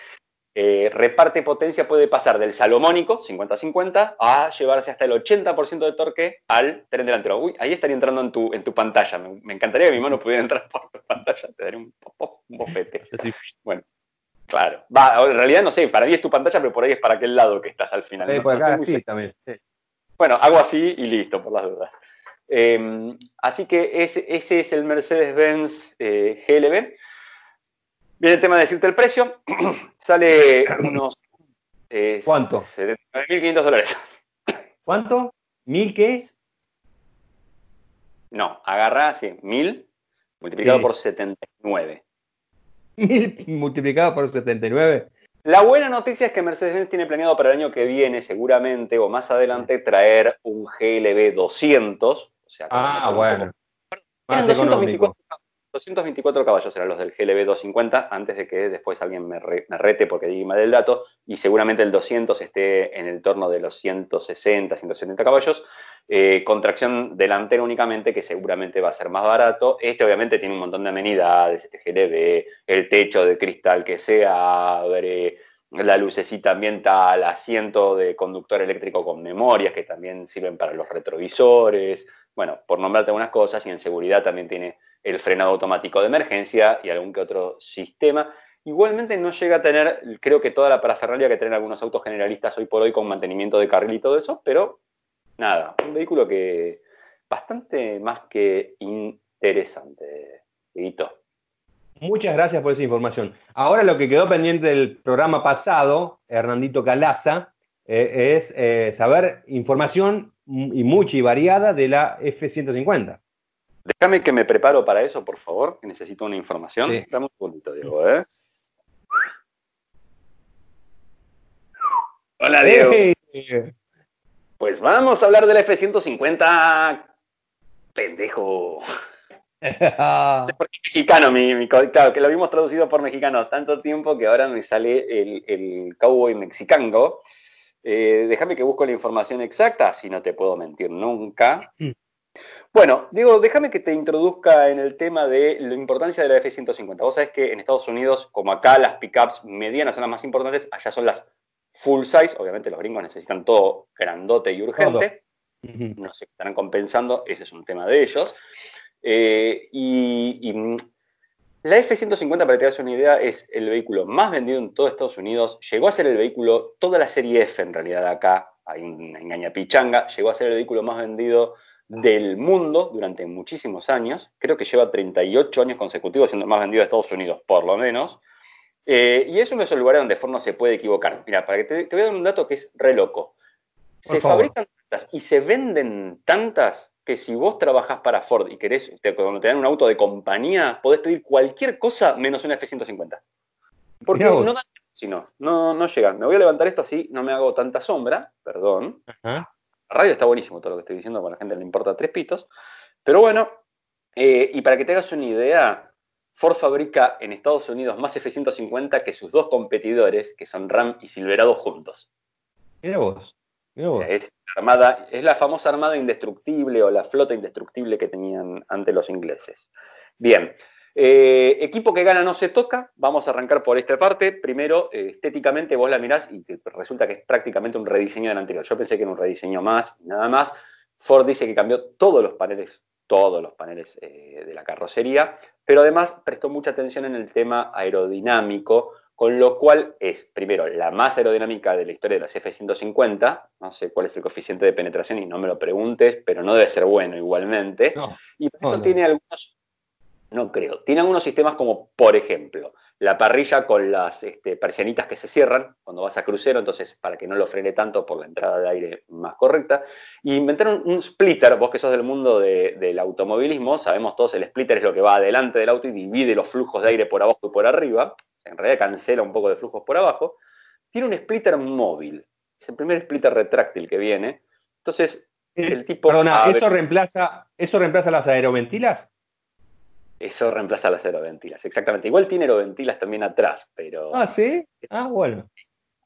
Eh, reparte potencia puede pasar del salomónico, 50-50, a llevarse hasta el 80% de torque al tren delantero. Uy, ahí estaría entrando en tu, en tu pantalla. Me, encantaría que mi mano pudiera entrar por tu pantalla. Te daría un, un bofete. Bueno, claro. Va, en realidad no sé, para mí es tu pantalla, pero por ahí es para aquel lado que estás al final. Sí, por acá sí, también. Bueno, hago así y listo, por las dudas. Em, así que ese, ese, es el Mercedes-Benz eh, GLB. Viene el tema de decirte el precio. Sale unos. Eh, ¿Cuánto? 79.500 dólares. ¿Cuánto? ¿Mil qué es? No, agarra, sí, mil multiplicado por 79. ¿Mil multiplicado por 79? La buena noticia es que Mercedes-Benz tiene planeado para el año que viene, seguramente, o más adelante, traer un GLB 200. O sea, ah, bueno. Más 224, 224 caballos eran los del GLB 250, antes de que después alguien me, rete porque diga mal el dato, y seguramente el 200 esté en el torno de los 160, 170 caballos, eh, con tracción delantera únicamente, que seguramente va a ser más barato. Este obviamente tiene un montón de amenidades, este GLB, el techo de cristal que se abre, la lucecita ambiental, asiento de conductor eléctrico con memorias que también sirven para los retrovisores, bueno, por nombrarte algunas cosas, y en seguridad también tiene el frenado automático de emergencia y algún que otro sistema. Igualmente no llega a tener, creo que toda la parafernalia que tienen algunos autos generalistas hoy por hoy con mantenimiento de carril y todo eso, pero nada, un vehículo que bastante más que interesante, Hito. Muchas gracias por esa información. Ahora lo que quedó pendiente del programa pasado, Hernandito Calaza, eh, es eh, saber información y mucha y variada de la F-150. Déjame que me preparo para eso, por favor, que necesito una información. Dame un segundito, Diego, ¿eh? Hola, Diego. Pues vamos a hablar del F-150. Pendejo. no sé por qué mexicano, mi, claro, que lo habíamos traducido por mexicano tanto tiempo que ahora me sale el, el cowboy mexicango. Eh, déjame que busco la información exacta, si no te puedo mentir nunca. Mm. Bueno, Diego, déjame que te introduzca en el tema de la importancia de la F-150. Vos sabés que en Estados Unidos, como acá las pickups medianas son las más importantes, allá son las full size. Obviamente los gringos necesitan todo grandote y urgente. No se estarán compensando, ese es un tema de ellos. Eh, y, mm, la F-150, para que te hagas una idea, es el vehículo más vendido en todo Estados Unidos. Llegó a ser el vehículo, toda la serie F en realidad acá, hay una engaña pichanga, llegó a ser el vehículo más vendido del mundo durante muchísimos años. Creo que lleva 38 años consecutivos siendo el más vendido de Estados Unidos, por lo menos. Eh, y es uno de esos lugares donde Ford no se puede equivocar. Mira, para que te, voy a dar un dato que es re loco. se fabrican tantas y se venden tantas que si vos trabajás para Ford y querés, cuando te dan un auto de compañía, podés pedir cualquier cosa menos una F-150. Porque no dan, si no, no, no llegan. Me voy a levantar esto así, no me hago tanta sombra, perdón. Ajá radio está buenísimo todo lo que estoy diciendo, a la gente le importa tres pitos. Pero bueno, eh, y para que te hagas una idea, Ford fabrica en Estados Unidos más F-150 que sus dos competidores, que son Ram y Silverado juntos. Mira vos. es, armada, es la famosa armada indestructible o la flota indestructible que tenían ante los ingleses. Bien, eh, equipo que gana no se toca, vamos a arrancar por esta parte. Primero, eh, estéticamente vos la mirás y resulta que es prácticamente un rediseño del anterior. Yo pensé que era un rediseño más, nada más. Ford dice que cambió todos los paneles, todos los paneles eh, de la carrocería, pero además prestó mucha atención en el tema aerodinámico, con lo cual es, primero, la más aerodinámica de la historia de las F-150, no sé cuál es el coeficiente de penetración y no me lo preguntes, pero no debe ser bueno igualmente. y por tiene algunos no creo. Tiene algunos sistemas como, por ejemplo, la parrilla con las este, persianitas que se cierran cuando vas a crucero, entonces para que no lo frene tanto por la entrada de aire más correcta. Y inventaron un splitter, vos que sos del mundo del automovilismo, sabemos todos, el splitter es lo que va adelante del auto y divide los flujos de aire por abajo y por arriba, en realidad cancela un poco de flujos por abajo. Tiene un splitter móvil, es el primer splitter retráctil que viene. Entonces, el tipo... Perdona, ¿eso, reemplaza, ¿eso reemplaza las aeroventilas? Eso reemplaza las aeroventilas, exactamente. Igual tiene aeroventilas también atrás, pero. Ah, sí. Ah, bueno.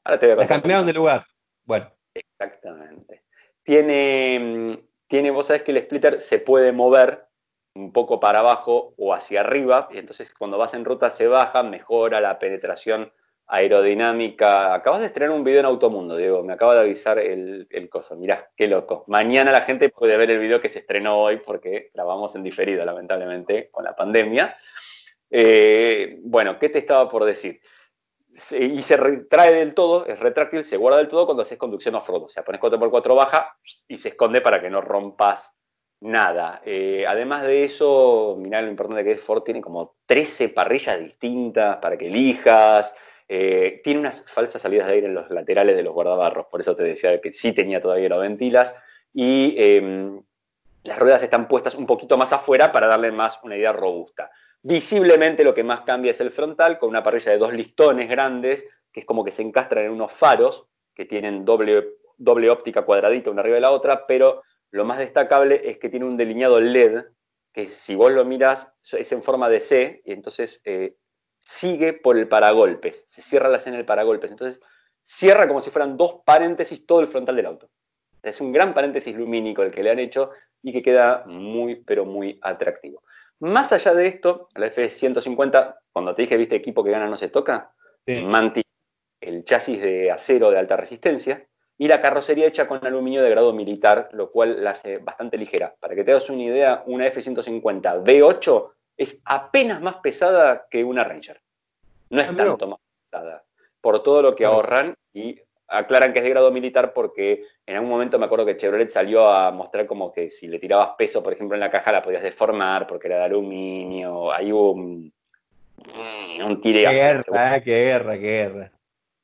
Ahora te voy a cambiaron de lugar. Bueno. Exactamente. Tiene, tiene, vos sabés que el splitter se puede mover un poco para abajo o hacia arriba, y entonces cuando vas en ruta se baja, mejora la penetración aerodinámica. Acabas de estrenar un video en Automundo, Diego. Me acaba de avisar el, el coso. Mirá, qué loco. Mañana la gente puede ver el video que se estrenó hoy porque grabamos en diferido, lamentablemente, con la pandemia. Eh, bueno, ¿qué te estaba por decir? y se retrae del todo, es retráctil, se guarda del todo cuando haces conducción off-road. O sea, pones 4x4 baja y se esconde para que no rompas nada. Eh, además de eso, mirá lo importante que es Ford, tiene como 13 parrillas distintas para que elijas. Eh, tiene unas falsas salidas de aire en los laterales de los guardabarros, por eso te decía que sí tenía todavía las ventilas. Y em, las ruedas están puestas un poquito más afuera para darle más una idea robusta. Visiblemente lo que más cambia es el frontal, con una parrilla de dos listones grandes, que es como que se encastran en unos faros, que tienen doble, doble óptica cuadradita una arriba de la otra, pero lo más destacable es que tiene un delineado LED, que si vos lo miras es en forma de C, y entonces eh, sigue por el paragolpes, se cierra la escena del paragolpes. Entonces, cierra como si fueran dos paréntesis todo el frontal del auto. Es un gran paréntesis lumínico el que le han hecho y que queda muy, pero muy atractivo. Más allá de esto, la F-150, cuando te dije, viste, equipo que gana no se toca, mantiene el chasis de acero de alta resistencia y la carrocería hecha con aluminio de grado militar, lo cual la hace bastante ligera. Para que te hagas una idea, una F-150 V8 es apenas más pesada que una Ranger. No es ah, tanto más pesada. Por todo lo que ahorran y aclaran que es de grado militar porque en algún momento me acuerdo que Chevrolet salió a mostrar como que si le tirabas peso, por ejemplo, en la caja la podías deformar porque era de aluminio. Ahí hubo un, un Qué guerra, qué guerra, qué guerra.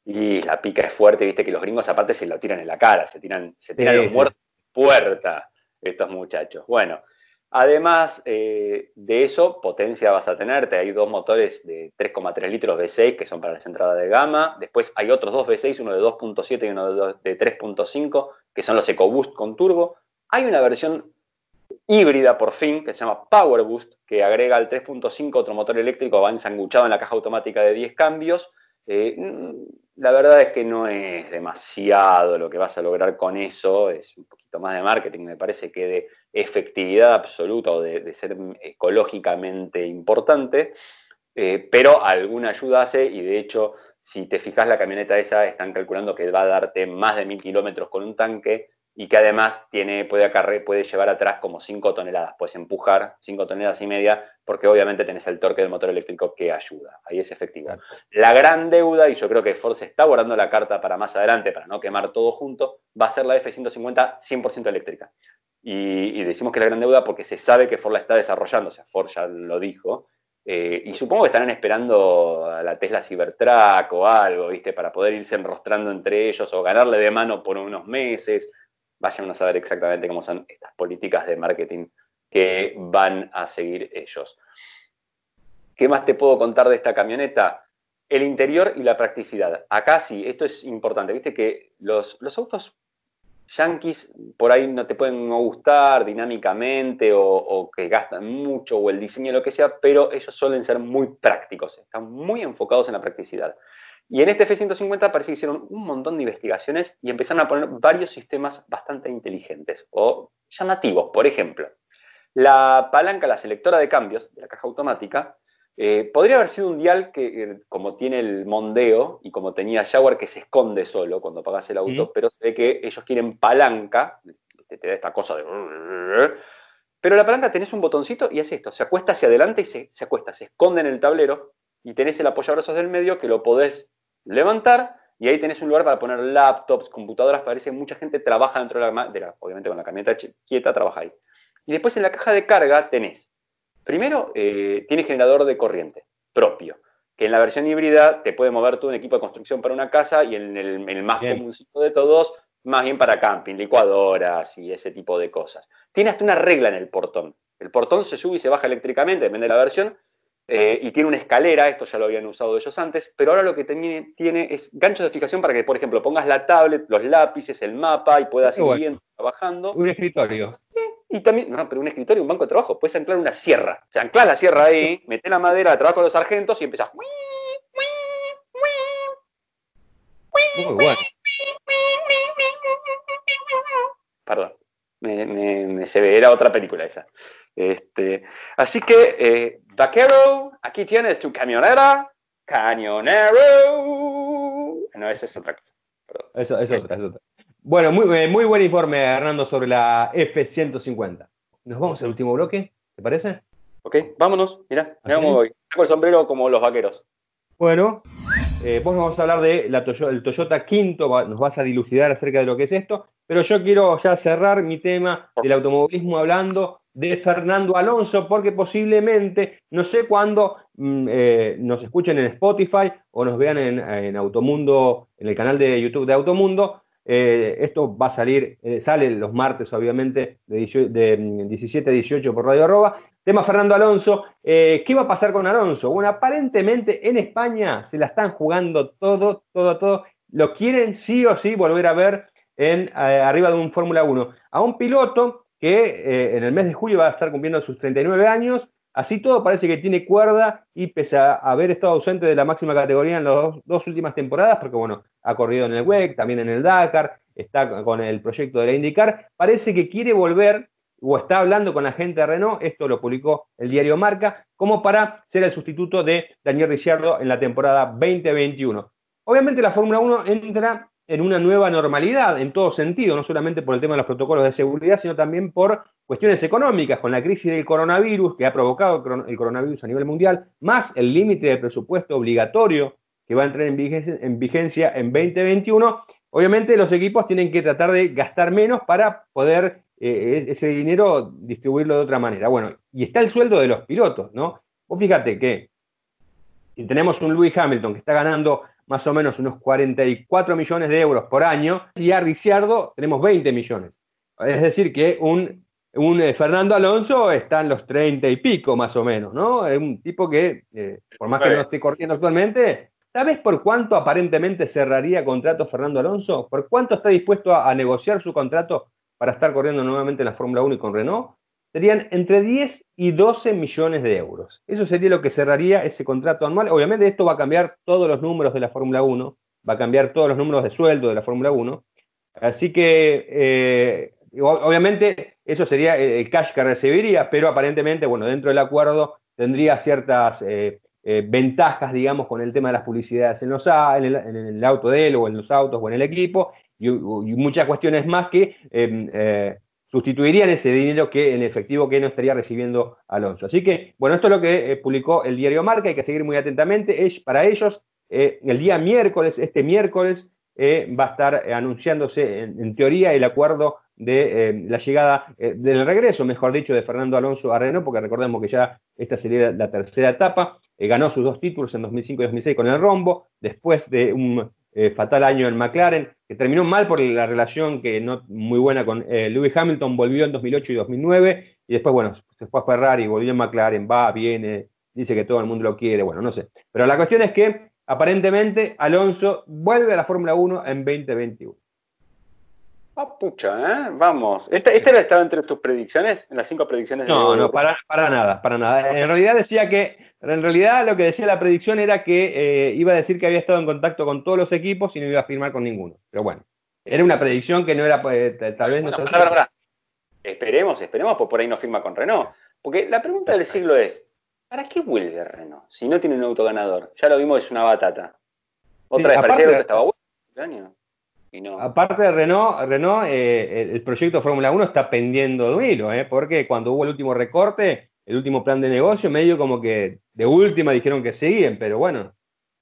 Y la pica es fuerte, viste que los gringos aparte se lo tiran en la cara, se tiran, se tiran los muertos puerta estos muchachos. Bueno, Además eh, de eso, potencia vas a tener. Hay dos motores de 3,3 litros V6 que son para las entradas de gama. Después hay otros dos V6, uno de 2.7 y uno de 3.5, que son los EcoBoost con turbo. Hay una versión híbrida por fin que se llama Power Boost, que agrega al 3.5 otro motor eléctrico, va ensanguchado en la caja automática de 10 cambios. Eh, la verdad es que no es demasiado lo que vas a lograr con eso, es un poquito más de marketing, me parece que de efectividad absoluta o de, ser ecológicamente importante, eh, pero alguna ayuda hace y de hecho, si te fijas la camioneta esa, están calculando que va a darte más de mil kilómetros con un tanque y que además tiene, puede, acarre, puede llevar atrás como 5 toneladas, puedes empujar 5 toneladas y media, porque obviamente tenés el torque del motor eléctrico que ayuda, ahí es efectivo. La gran deuda, y yo creo que Ford se está guardando la carta para más adelante, para no quemar todo junto, va a ser la F-150 100% eléctrica. Y, decimos que la gran deuda porque se sabe que Ford la está desarrollando, o sea, Ford ya lo dijo, eh, y supongo que estarán esperando a la Tesla Cybertruck o algo, ¿viste? Para poder irse enrostrando entre ellos o ganarle de mano por unos meses vayan a saber exactamente cómo son estas políticas de marketing que van a seguir ellos. ¿Qué más te puedo contar de esta camioneta? El interior y la practicidad. Acá sí, esto es importante. Viste que los, autos yankees por ahí no te pueden gustar dinámicamente o, o, que gastan mucho o el diseño, lo que sea, pero ellos suelen ser muy prácticos, están muy enfocados en la practicidad. Y en este F-150 parece que hicieron un montón de investigaciones y empezaron a poner varios sistemas bastante inteligentes o llamativos. Por ejemplo, la palanca, la selectora de cambios de la caja automática, eh, podría haber sido un dial que, eh, como tiene el mondeo y como tenía Jaguar, que se esconde solo cuando apagas el auto, pero se ve que ellos quieren palanca, te, da esta cosa de... Pero la palanca tenés un botoncito y es esto, se acuesta hacia adelante y se, se acuesta, se esconde en el tablero y tenés el apoyabrazos del medio que lo podés levantar y ahí tenés un lugar para poner laptops, computadoras, parece que mucha gente trabaja dentro de la, obviamente con la camioneta quieta, trabaja ahí. Y después en la caja de carga tenés, primero, eh, tiene generador de corriente propio. que en la versión híbrida te puede mover todo un equipo de construcción para una casa y en el, más común de todos, más bien para camping, licuadoras y ese tipo de cosas. Tiene hasta una regla en el portón. El portón se sube y se baja eléctricamente, depende de la versión, eh, y tiene una escalera, esto ya lo habían usado ellos antes, pero ahora lo que tiene, tiene es ganchos de fijación para que, por ejemplo, pongas la tablet, los lápices, el mapa y puedas ir viendo, trabajando. Un escritorio. Y también, no, pero un escritorio, un banco de trabajo, puedes anclar una sierra. O sea, anclas la sierra ahí, metes la madera, trabajas con los sargentos y empezás. Muy bueno. Perdón, me, se ve, era otra película esa. Este, así que, eh, vaquero, aquí tienes tu camionera, cañonero. No, esa es otra cosa. Eso, eso, es otra, eso otra. Bueno, muy, eh, muy buen informe, Hernando, sobre la F-150. Nos vamos al último bloque, ¿te parece? Ok, vámonos. Mira, mira cómo voy. Tengo el sombrero como los vaqueros. Bueno, eh, vos vamos a hablar de la el Toyota Quinto, nos vas a dilucidar acerca de lo que es esto, pero yo quiero ya cerrar mi tema del automovilismo hablando de Fernando Alonso, porque posiblemente, no sé cuándo mm, eh, nos escuchen en Spotify o nos vean en, Automundo, en el canal de YouTube de Automundo. Eh, esto va a salir, sale los martes, obviamente, de, de 17 a 18 por Radio Arroba. Tema Fernando Alonso. Eh, ¿Qué va a pasar con Alonso? Bueno, aparentemente en España se la están jugando todo, todo, todo. Lo quieren sí o sí volver a ver en, eh, arriba de un Fórmula 1. A un piloto que eh, en el mes de julio va a estar cumpliendo sus 39 años. Así todo parece que tiene cuerda y pese a haber estado ausente de la máxima categoría en las dos, últimas temporadas, porque bueno, ha corrido en el WEC, también en el Dakar, está con el proyecto de la IndyCar, parece que quiere volver o está hablando con la gente de Renault, esto lo publicó el diario Marca, como para ser el sustituto de Daniel Ricciardo en la temporada 2021. Obviamente la Fórmula 1 entra en una nueva normalidad en todo sentido, no solamente por el tema de los protocolos de seguridad, sino también por cuestiones económicas, con la crisis del coronavirus que ha provocado el coronavirus a nivel mundial, más el límite de presupuesto obligatorio que va a entrar en vigencia, en vigencia en 2021. Obviamente los equipos tienen que tratar de gastar menos para poder eh, ese dinero distribuirlo de otra manera. Bueno, y está el sueldo de los pilotos, ¿no? Vos fíjate que si tenemos un Lewis Hamilton que está ganando más o menos unos 44 millones de euros por año, y a Ricciardo tenemos 20 millones. Es decir, que un, un eh, Fernando Alonso está en los 30 y pico más o menos, ¿no? Es un tipo que, eh, por más que no esté corriendo actualmente, ¿sabes por cuánto aparentemente cerraría contrato Fernando Alonso? ¿Por cuánto está dispuesto a negociar su contrato para estar corriendo nuevamente en la Fórmula 1 y con Renault, serían entre 10 y 12 millones de euros. Eso sería lo que cerraría ese contrato anual. Obviamente esto va a cambiar todos los números de la Fórmula 1, va a cambiar todos los números de sueldo de la Fórmula 1. Así que, eh, obviamente, eso sería el cash que recibiría, pero aparentemente, bueno, dentro del acuerdo tendría ciertas eh, eh, ventajas, digamos, con el tema de las publicidades en, los, en, el, auto de él o en los autos o en el equipo, y, muchas cuestiones más que em, eh, sustituirían ese dinero que en efectivo que no estaría recibiendo Alonso. Así que, bueno, esto es lo que eh, publicó el diario Marca, hay que seguir muy atentamente. Es, para ellos, eh, el día miércoles, este miércoles, va a estar anunciándose en, teoría el acuerdo de la llegada, del regreso, mejor dicho, de Fernando Alonso a Renault, porque recordemos que ya esta sería la tercera etapa. ganó sus dos títulos en 2005 y 2006 con el rombo, después de un eh, fatal año en McLaren, que terminó mal por la relación que no muy buena con eh, Lewis Hamilton, volvió en 2008 y 2009, y después, bueno, se fue a Ferrari, volvió en McLaren, va, viene, dice que todo el mundo lo quiere, bueno, no sé. Pero la cuestión es que aparentemente Alonso vuelve a la Fórmula 1 en 2021. Ah, pucha, ¿eh? Vamos. ¿Este, ¿Este estaba entre tus predicciones? ¿En las cinco predicciones? No, no, para, para nada, para nada. En realidad decía que en realidad lo que decía la predicción era que eh, iba a decir que había estado en contacto con todos los equipos y no iba a firmar con ninguno. Pero bueno, era una predicción que no era, pues, tal vez no se Esperemos, esperemos, pues por ahí no firma con Renault. Porque la pregunta del siglo es, ¿para qué vuelve Renault si no tiene un auto ganador? Ya lo vimos, es una batata. Otra vez parecía que estaba bueno. Aparte de Renault, Renault eh, el proyecto Fórmula 1 está pendiendo de un hilo, ¿eh? porque cuando hubo el último recorte, el último plan de negocio, medio como que de última dijeron que siguen, pero bueno,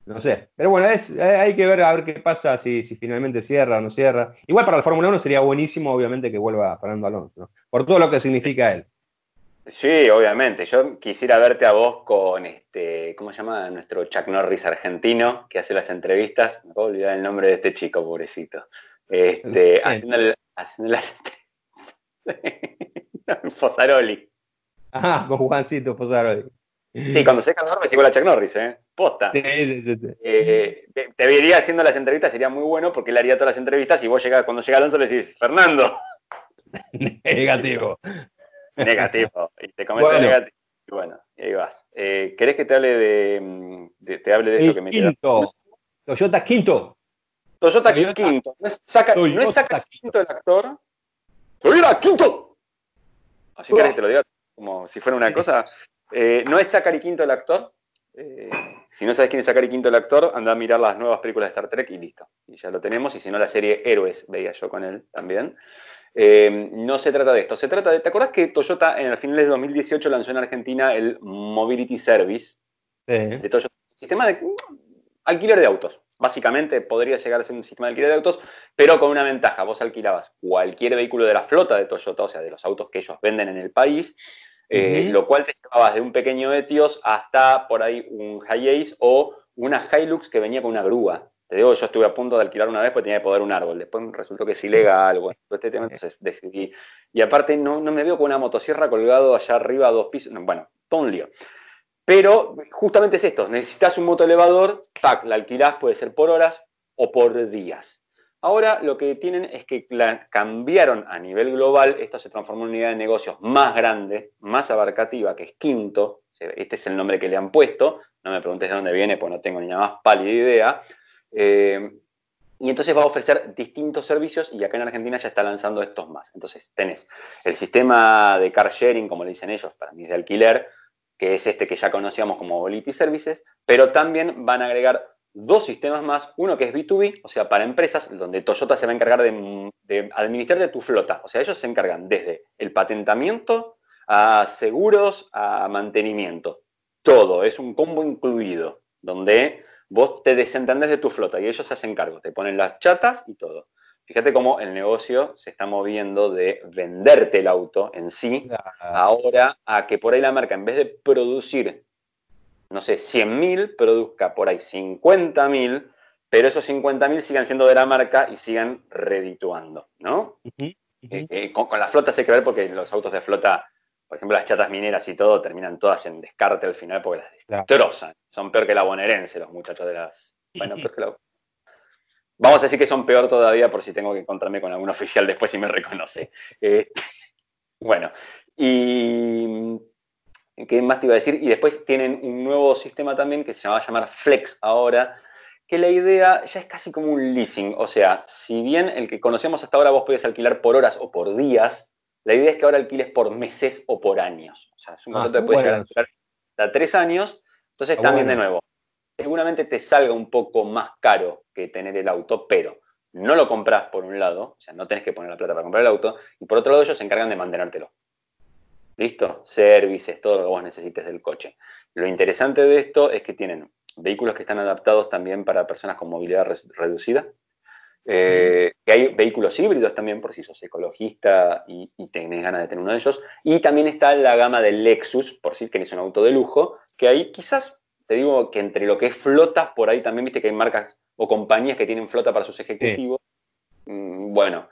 no sé. Pero bueno, es, eh, hay que ver a ver qué pasa si, si finalmente cierra o no cierra. Igual para la Fórmula 1 sería buenísimo, obviamente, que vuelva Fernando Alonso, por todo lo que significa él. Sí, obviamente. Yo quisiera verte a vos con este, ¿cómo se llama? Nuestro Chuck Norris argentino que hace las entrevistas. Me puedo olvidar el nombre de este chico, pobrecito. Este, haciendo, las Fosaroli. Ah, con Juancito Fosaroli. Sí, cuando se Norris igual a Chuck Norris, ¿eh? Posta. Sí, sí, sí, eh, te, vería haciendo las entrevistas, sería muy bueno porque él haría todas las entrevistas y vos llegás, cuando llega Alonso le decís, Fernando. Negativo. Negativo. Y te comenta negativo. Y bueno, y ahí vas. Eh, ¿Querés que te hable de, te hable de esto que me Quinto. Toyota Quinto. Toyota, Quinto. No es Saca, no es saca Quinto el actor. ¡Toyota Quinto! Así querés que te lo diga como si fuera una cosa. Eh, no es Zachary Quinto el actor. Eh, si no sabes quién es Zachary Quinto el actor, anda a mirar las nuevas películas de Star Trek y listo. Y ya lo tenemos. Y si no, la serie Héroes veía yo con él también. Eh, no se trata de esto. Se trata de. ¿Te acordás que Toyota en el final de 2018 lanzó en Argentina el Mobility Service? De Toyota. Sistema de alquiler de autos. Básicamente podría llegar a ser un sistema de alquiler de autos, pero con una ventaja. Vos alquilabas cualquier vehículo de la flota de Toyota, o sea, de los autos que ellos venden en el país, eh, lo cual te llevabas de un pequeño Etios hasta por ahí un Hiace o una Hilux que venía con una grúa. Te digo, yo estuve a punto de alquilar una vez porque tenía que poder un árbol. Después resultó que es ilegal. Bueno, este tema, entonces decidí. Y aparte, no, no me veo con una motosierra colgado allá arriba a dos pisos. bueno, todo un lío. Pero justamente es esto: necesitas un moto elevador, tac, la alquilás, puede ser por horas o por días. Ahora lo que tienen es que cambiaron a nivel global, esto se transformó en una unidad de negocios más grande, más abarcativa, que es Quinto, este es el nombre que le han puesto, no me preguntes de dónde viene, pues no tengo ni la más pálida idea. Eh, y entonces va a ofrecer distintos servicios y acá en Argentina ya está lanzando estos más. Entonces tenés el sistema de car sharing, como le dicen ellos, para mí de alquiler, que es este que ya conocíamos como Mobility Services, pero también van a agregar dos sistemas más, uno que es B2B, o sea, para empresas, donde Toyota se va a encargar de, administrar de tu flota. O sea, ellos se encargan desde el patentamiento a seguros, a mantenimiento. Todo, es un combo incluido, donde vos te desentendés de tu flota y ellos se hacen cargo, te ponen las chatas y todo. Fíjate cómo el negocio se está moviendo de venderte el auto en sí, ahora a que por ahí la marca, en vez de producir no sé, 100.000 produzca por ahí 50.000, pero esos 50.000 sigan siendo de la marca y sigan redituando, ¿no? Eh, eh, con, la flota se hay que ver porque los autos de flota, por ejemplo, las chatas mineras y todo, terminan todas en descarte al final porque las destrozan. Son peor que la bonaerense los muchachos de las... Bueno, peor que la... Vamos a decir que son peor todavía por si tengo que encontrarme con algún oficial después y me reconoce. Eh, bueno, y ¿Qué más te iba a decir? Y después tienen un nuevo sistema también que se va a llamar Flex ahora, que la idea ya es casi como un leasing. O sea, si bien el que conocíamos hasta ahora vos podías alquilar por horas o por días, la idea es que ahora alquiles por meses o por años. O sea, es un ah, contrato que puede llegar a alquilar hasta tres años. Entonces, también de nuevo, seguramente te salga un poco más caro que tener el auto, pero no lo compras por un lado, o sea, no tenés que poner la plata para comprar el auto, y por otro lado ellos se encargan de mantenértelo. ¿Listo? Services, todo lo que vos necesites del coche. Lo interesante de esto es que tienen vehículos que están adaptados también para personas con movilidad reducida. Eh, que hay vehículos híbridos también, por si sos ecologista y, tenés ganas de tener uno de ellos. Y también está la gama del Lexus, por si querés un auto de lujo, que ahí quizás, te digo que entre lo que es flotas, por ahí también viste que hay marcas o compañías que tienen flota para sus ejecutivos. Mm, bueno,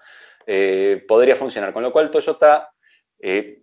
eh, podría funcionar. Con lo cual Toyota eh,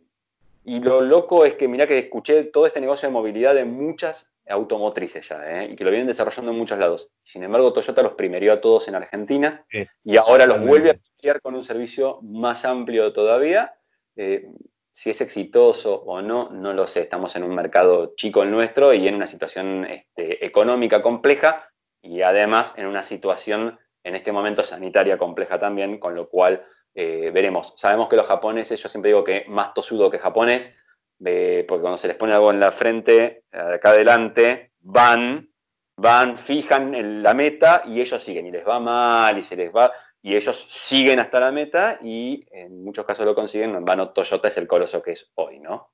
y lo loco es que, mira que escuché todo este negocio de movilidad de muchas automotrices ya, ¿eh? y que lo vienen desarrollando en muchos lados. Sin embargo, Toyota los primerió a todos en Argentina y ahora los vuelve a estudiar con un servicio más amplio todavía. Eh, si es exitoso o no, no lo sé. Estamos en un mercado chico el nuestro y en una situación este, económica compleja y además en una situación en este momento sanitaria compleja también, con lo cual eh, veremos. Sabemos que los japoneses, yo siempre digo que más tosudo que japonés, porque cuando se les pone algo en la frente, acá adelante, van, van, fijan en la meta y ellos siguen, y les va mal, y se les va, y ellos siguen hasta la meta y en muchos casos lo consiguen, en vano Toyota es el coloso que es hoy, ¿no?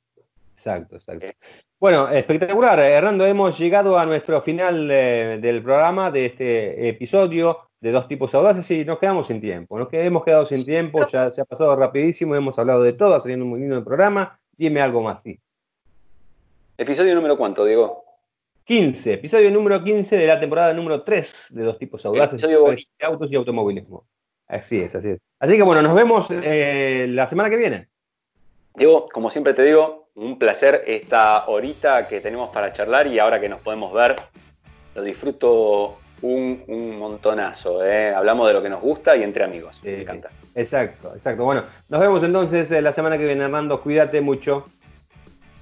Exacto, exacto. Bueno, espectacular. Hernando, hemos llegado a nuestro final eh, del programa, de este episodio de dos tipos audaces y nos quedamos sin tiempo. Nos hemos quedado sin tiempo, ya se ha pasado rapidísimo, hemos hablado de todo, saliendo muy lindo el programa. dime algo más, sí. ¿Episodio número cuánto, Diego? 15, episodio número 15 de la temporada número 3 de Dos Tipos Audaces, de autos y automovilismo. Así es, así es. Así que bueno, nos vemos eh, la semana que viene. Diego, como siempre te digo, un placer esta horita que tenemos para charlar y ahora que nos podemos ver, lo disfruto un, montonazo. ¿eh? Hablamos de lo que nos gusta y entre amigos. Me encanta. Exacto, exacto. Bueno, nos vemos entonces eh, la semana que viene, Hernando. Cuídate mucho.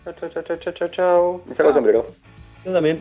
Chao, chao, chao, chao, chao, chao. Me saco el sombrero. Yo también.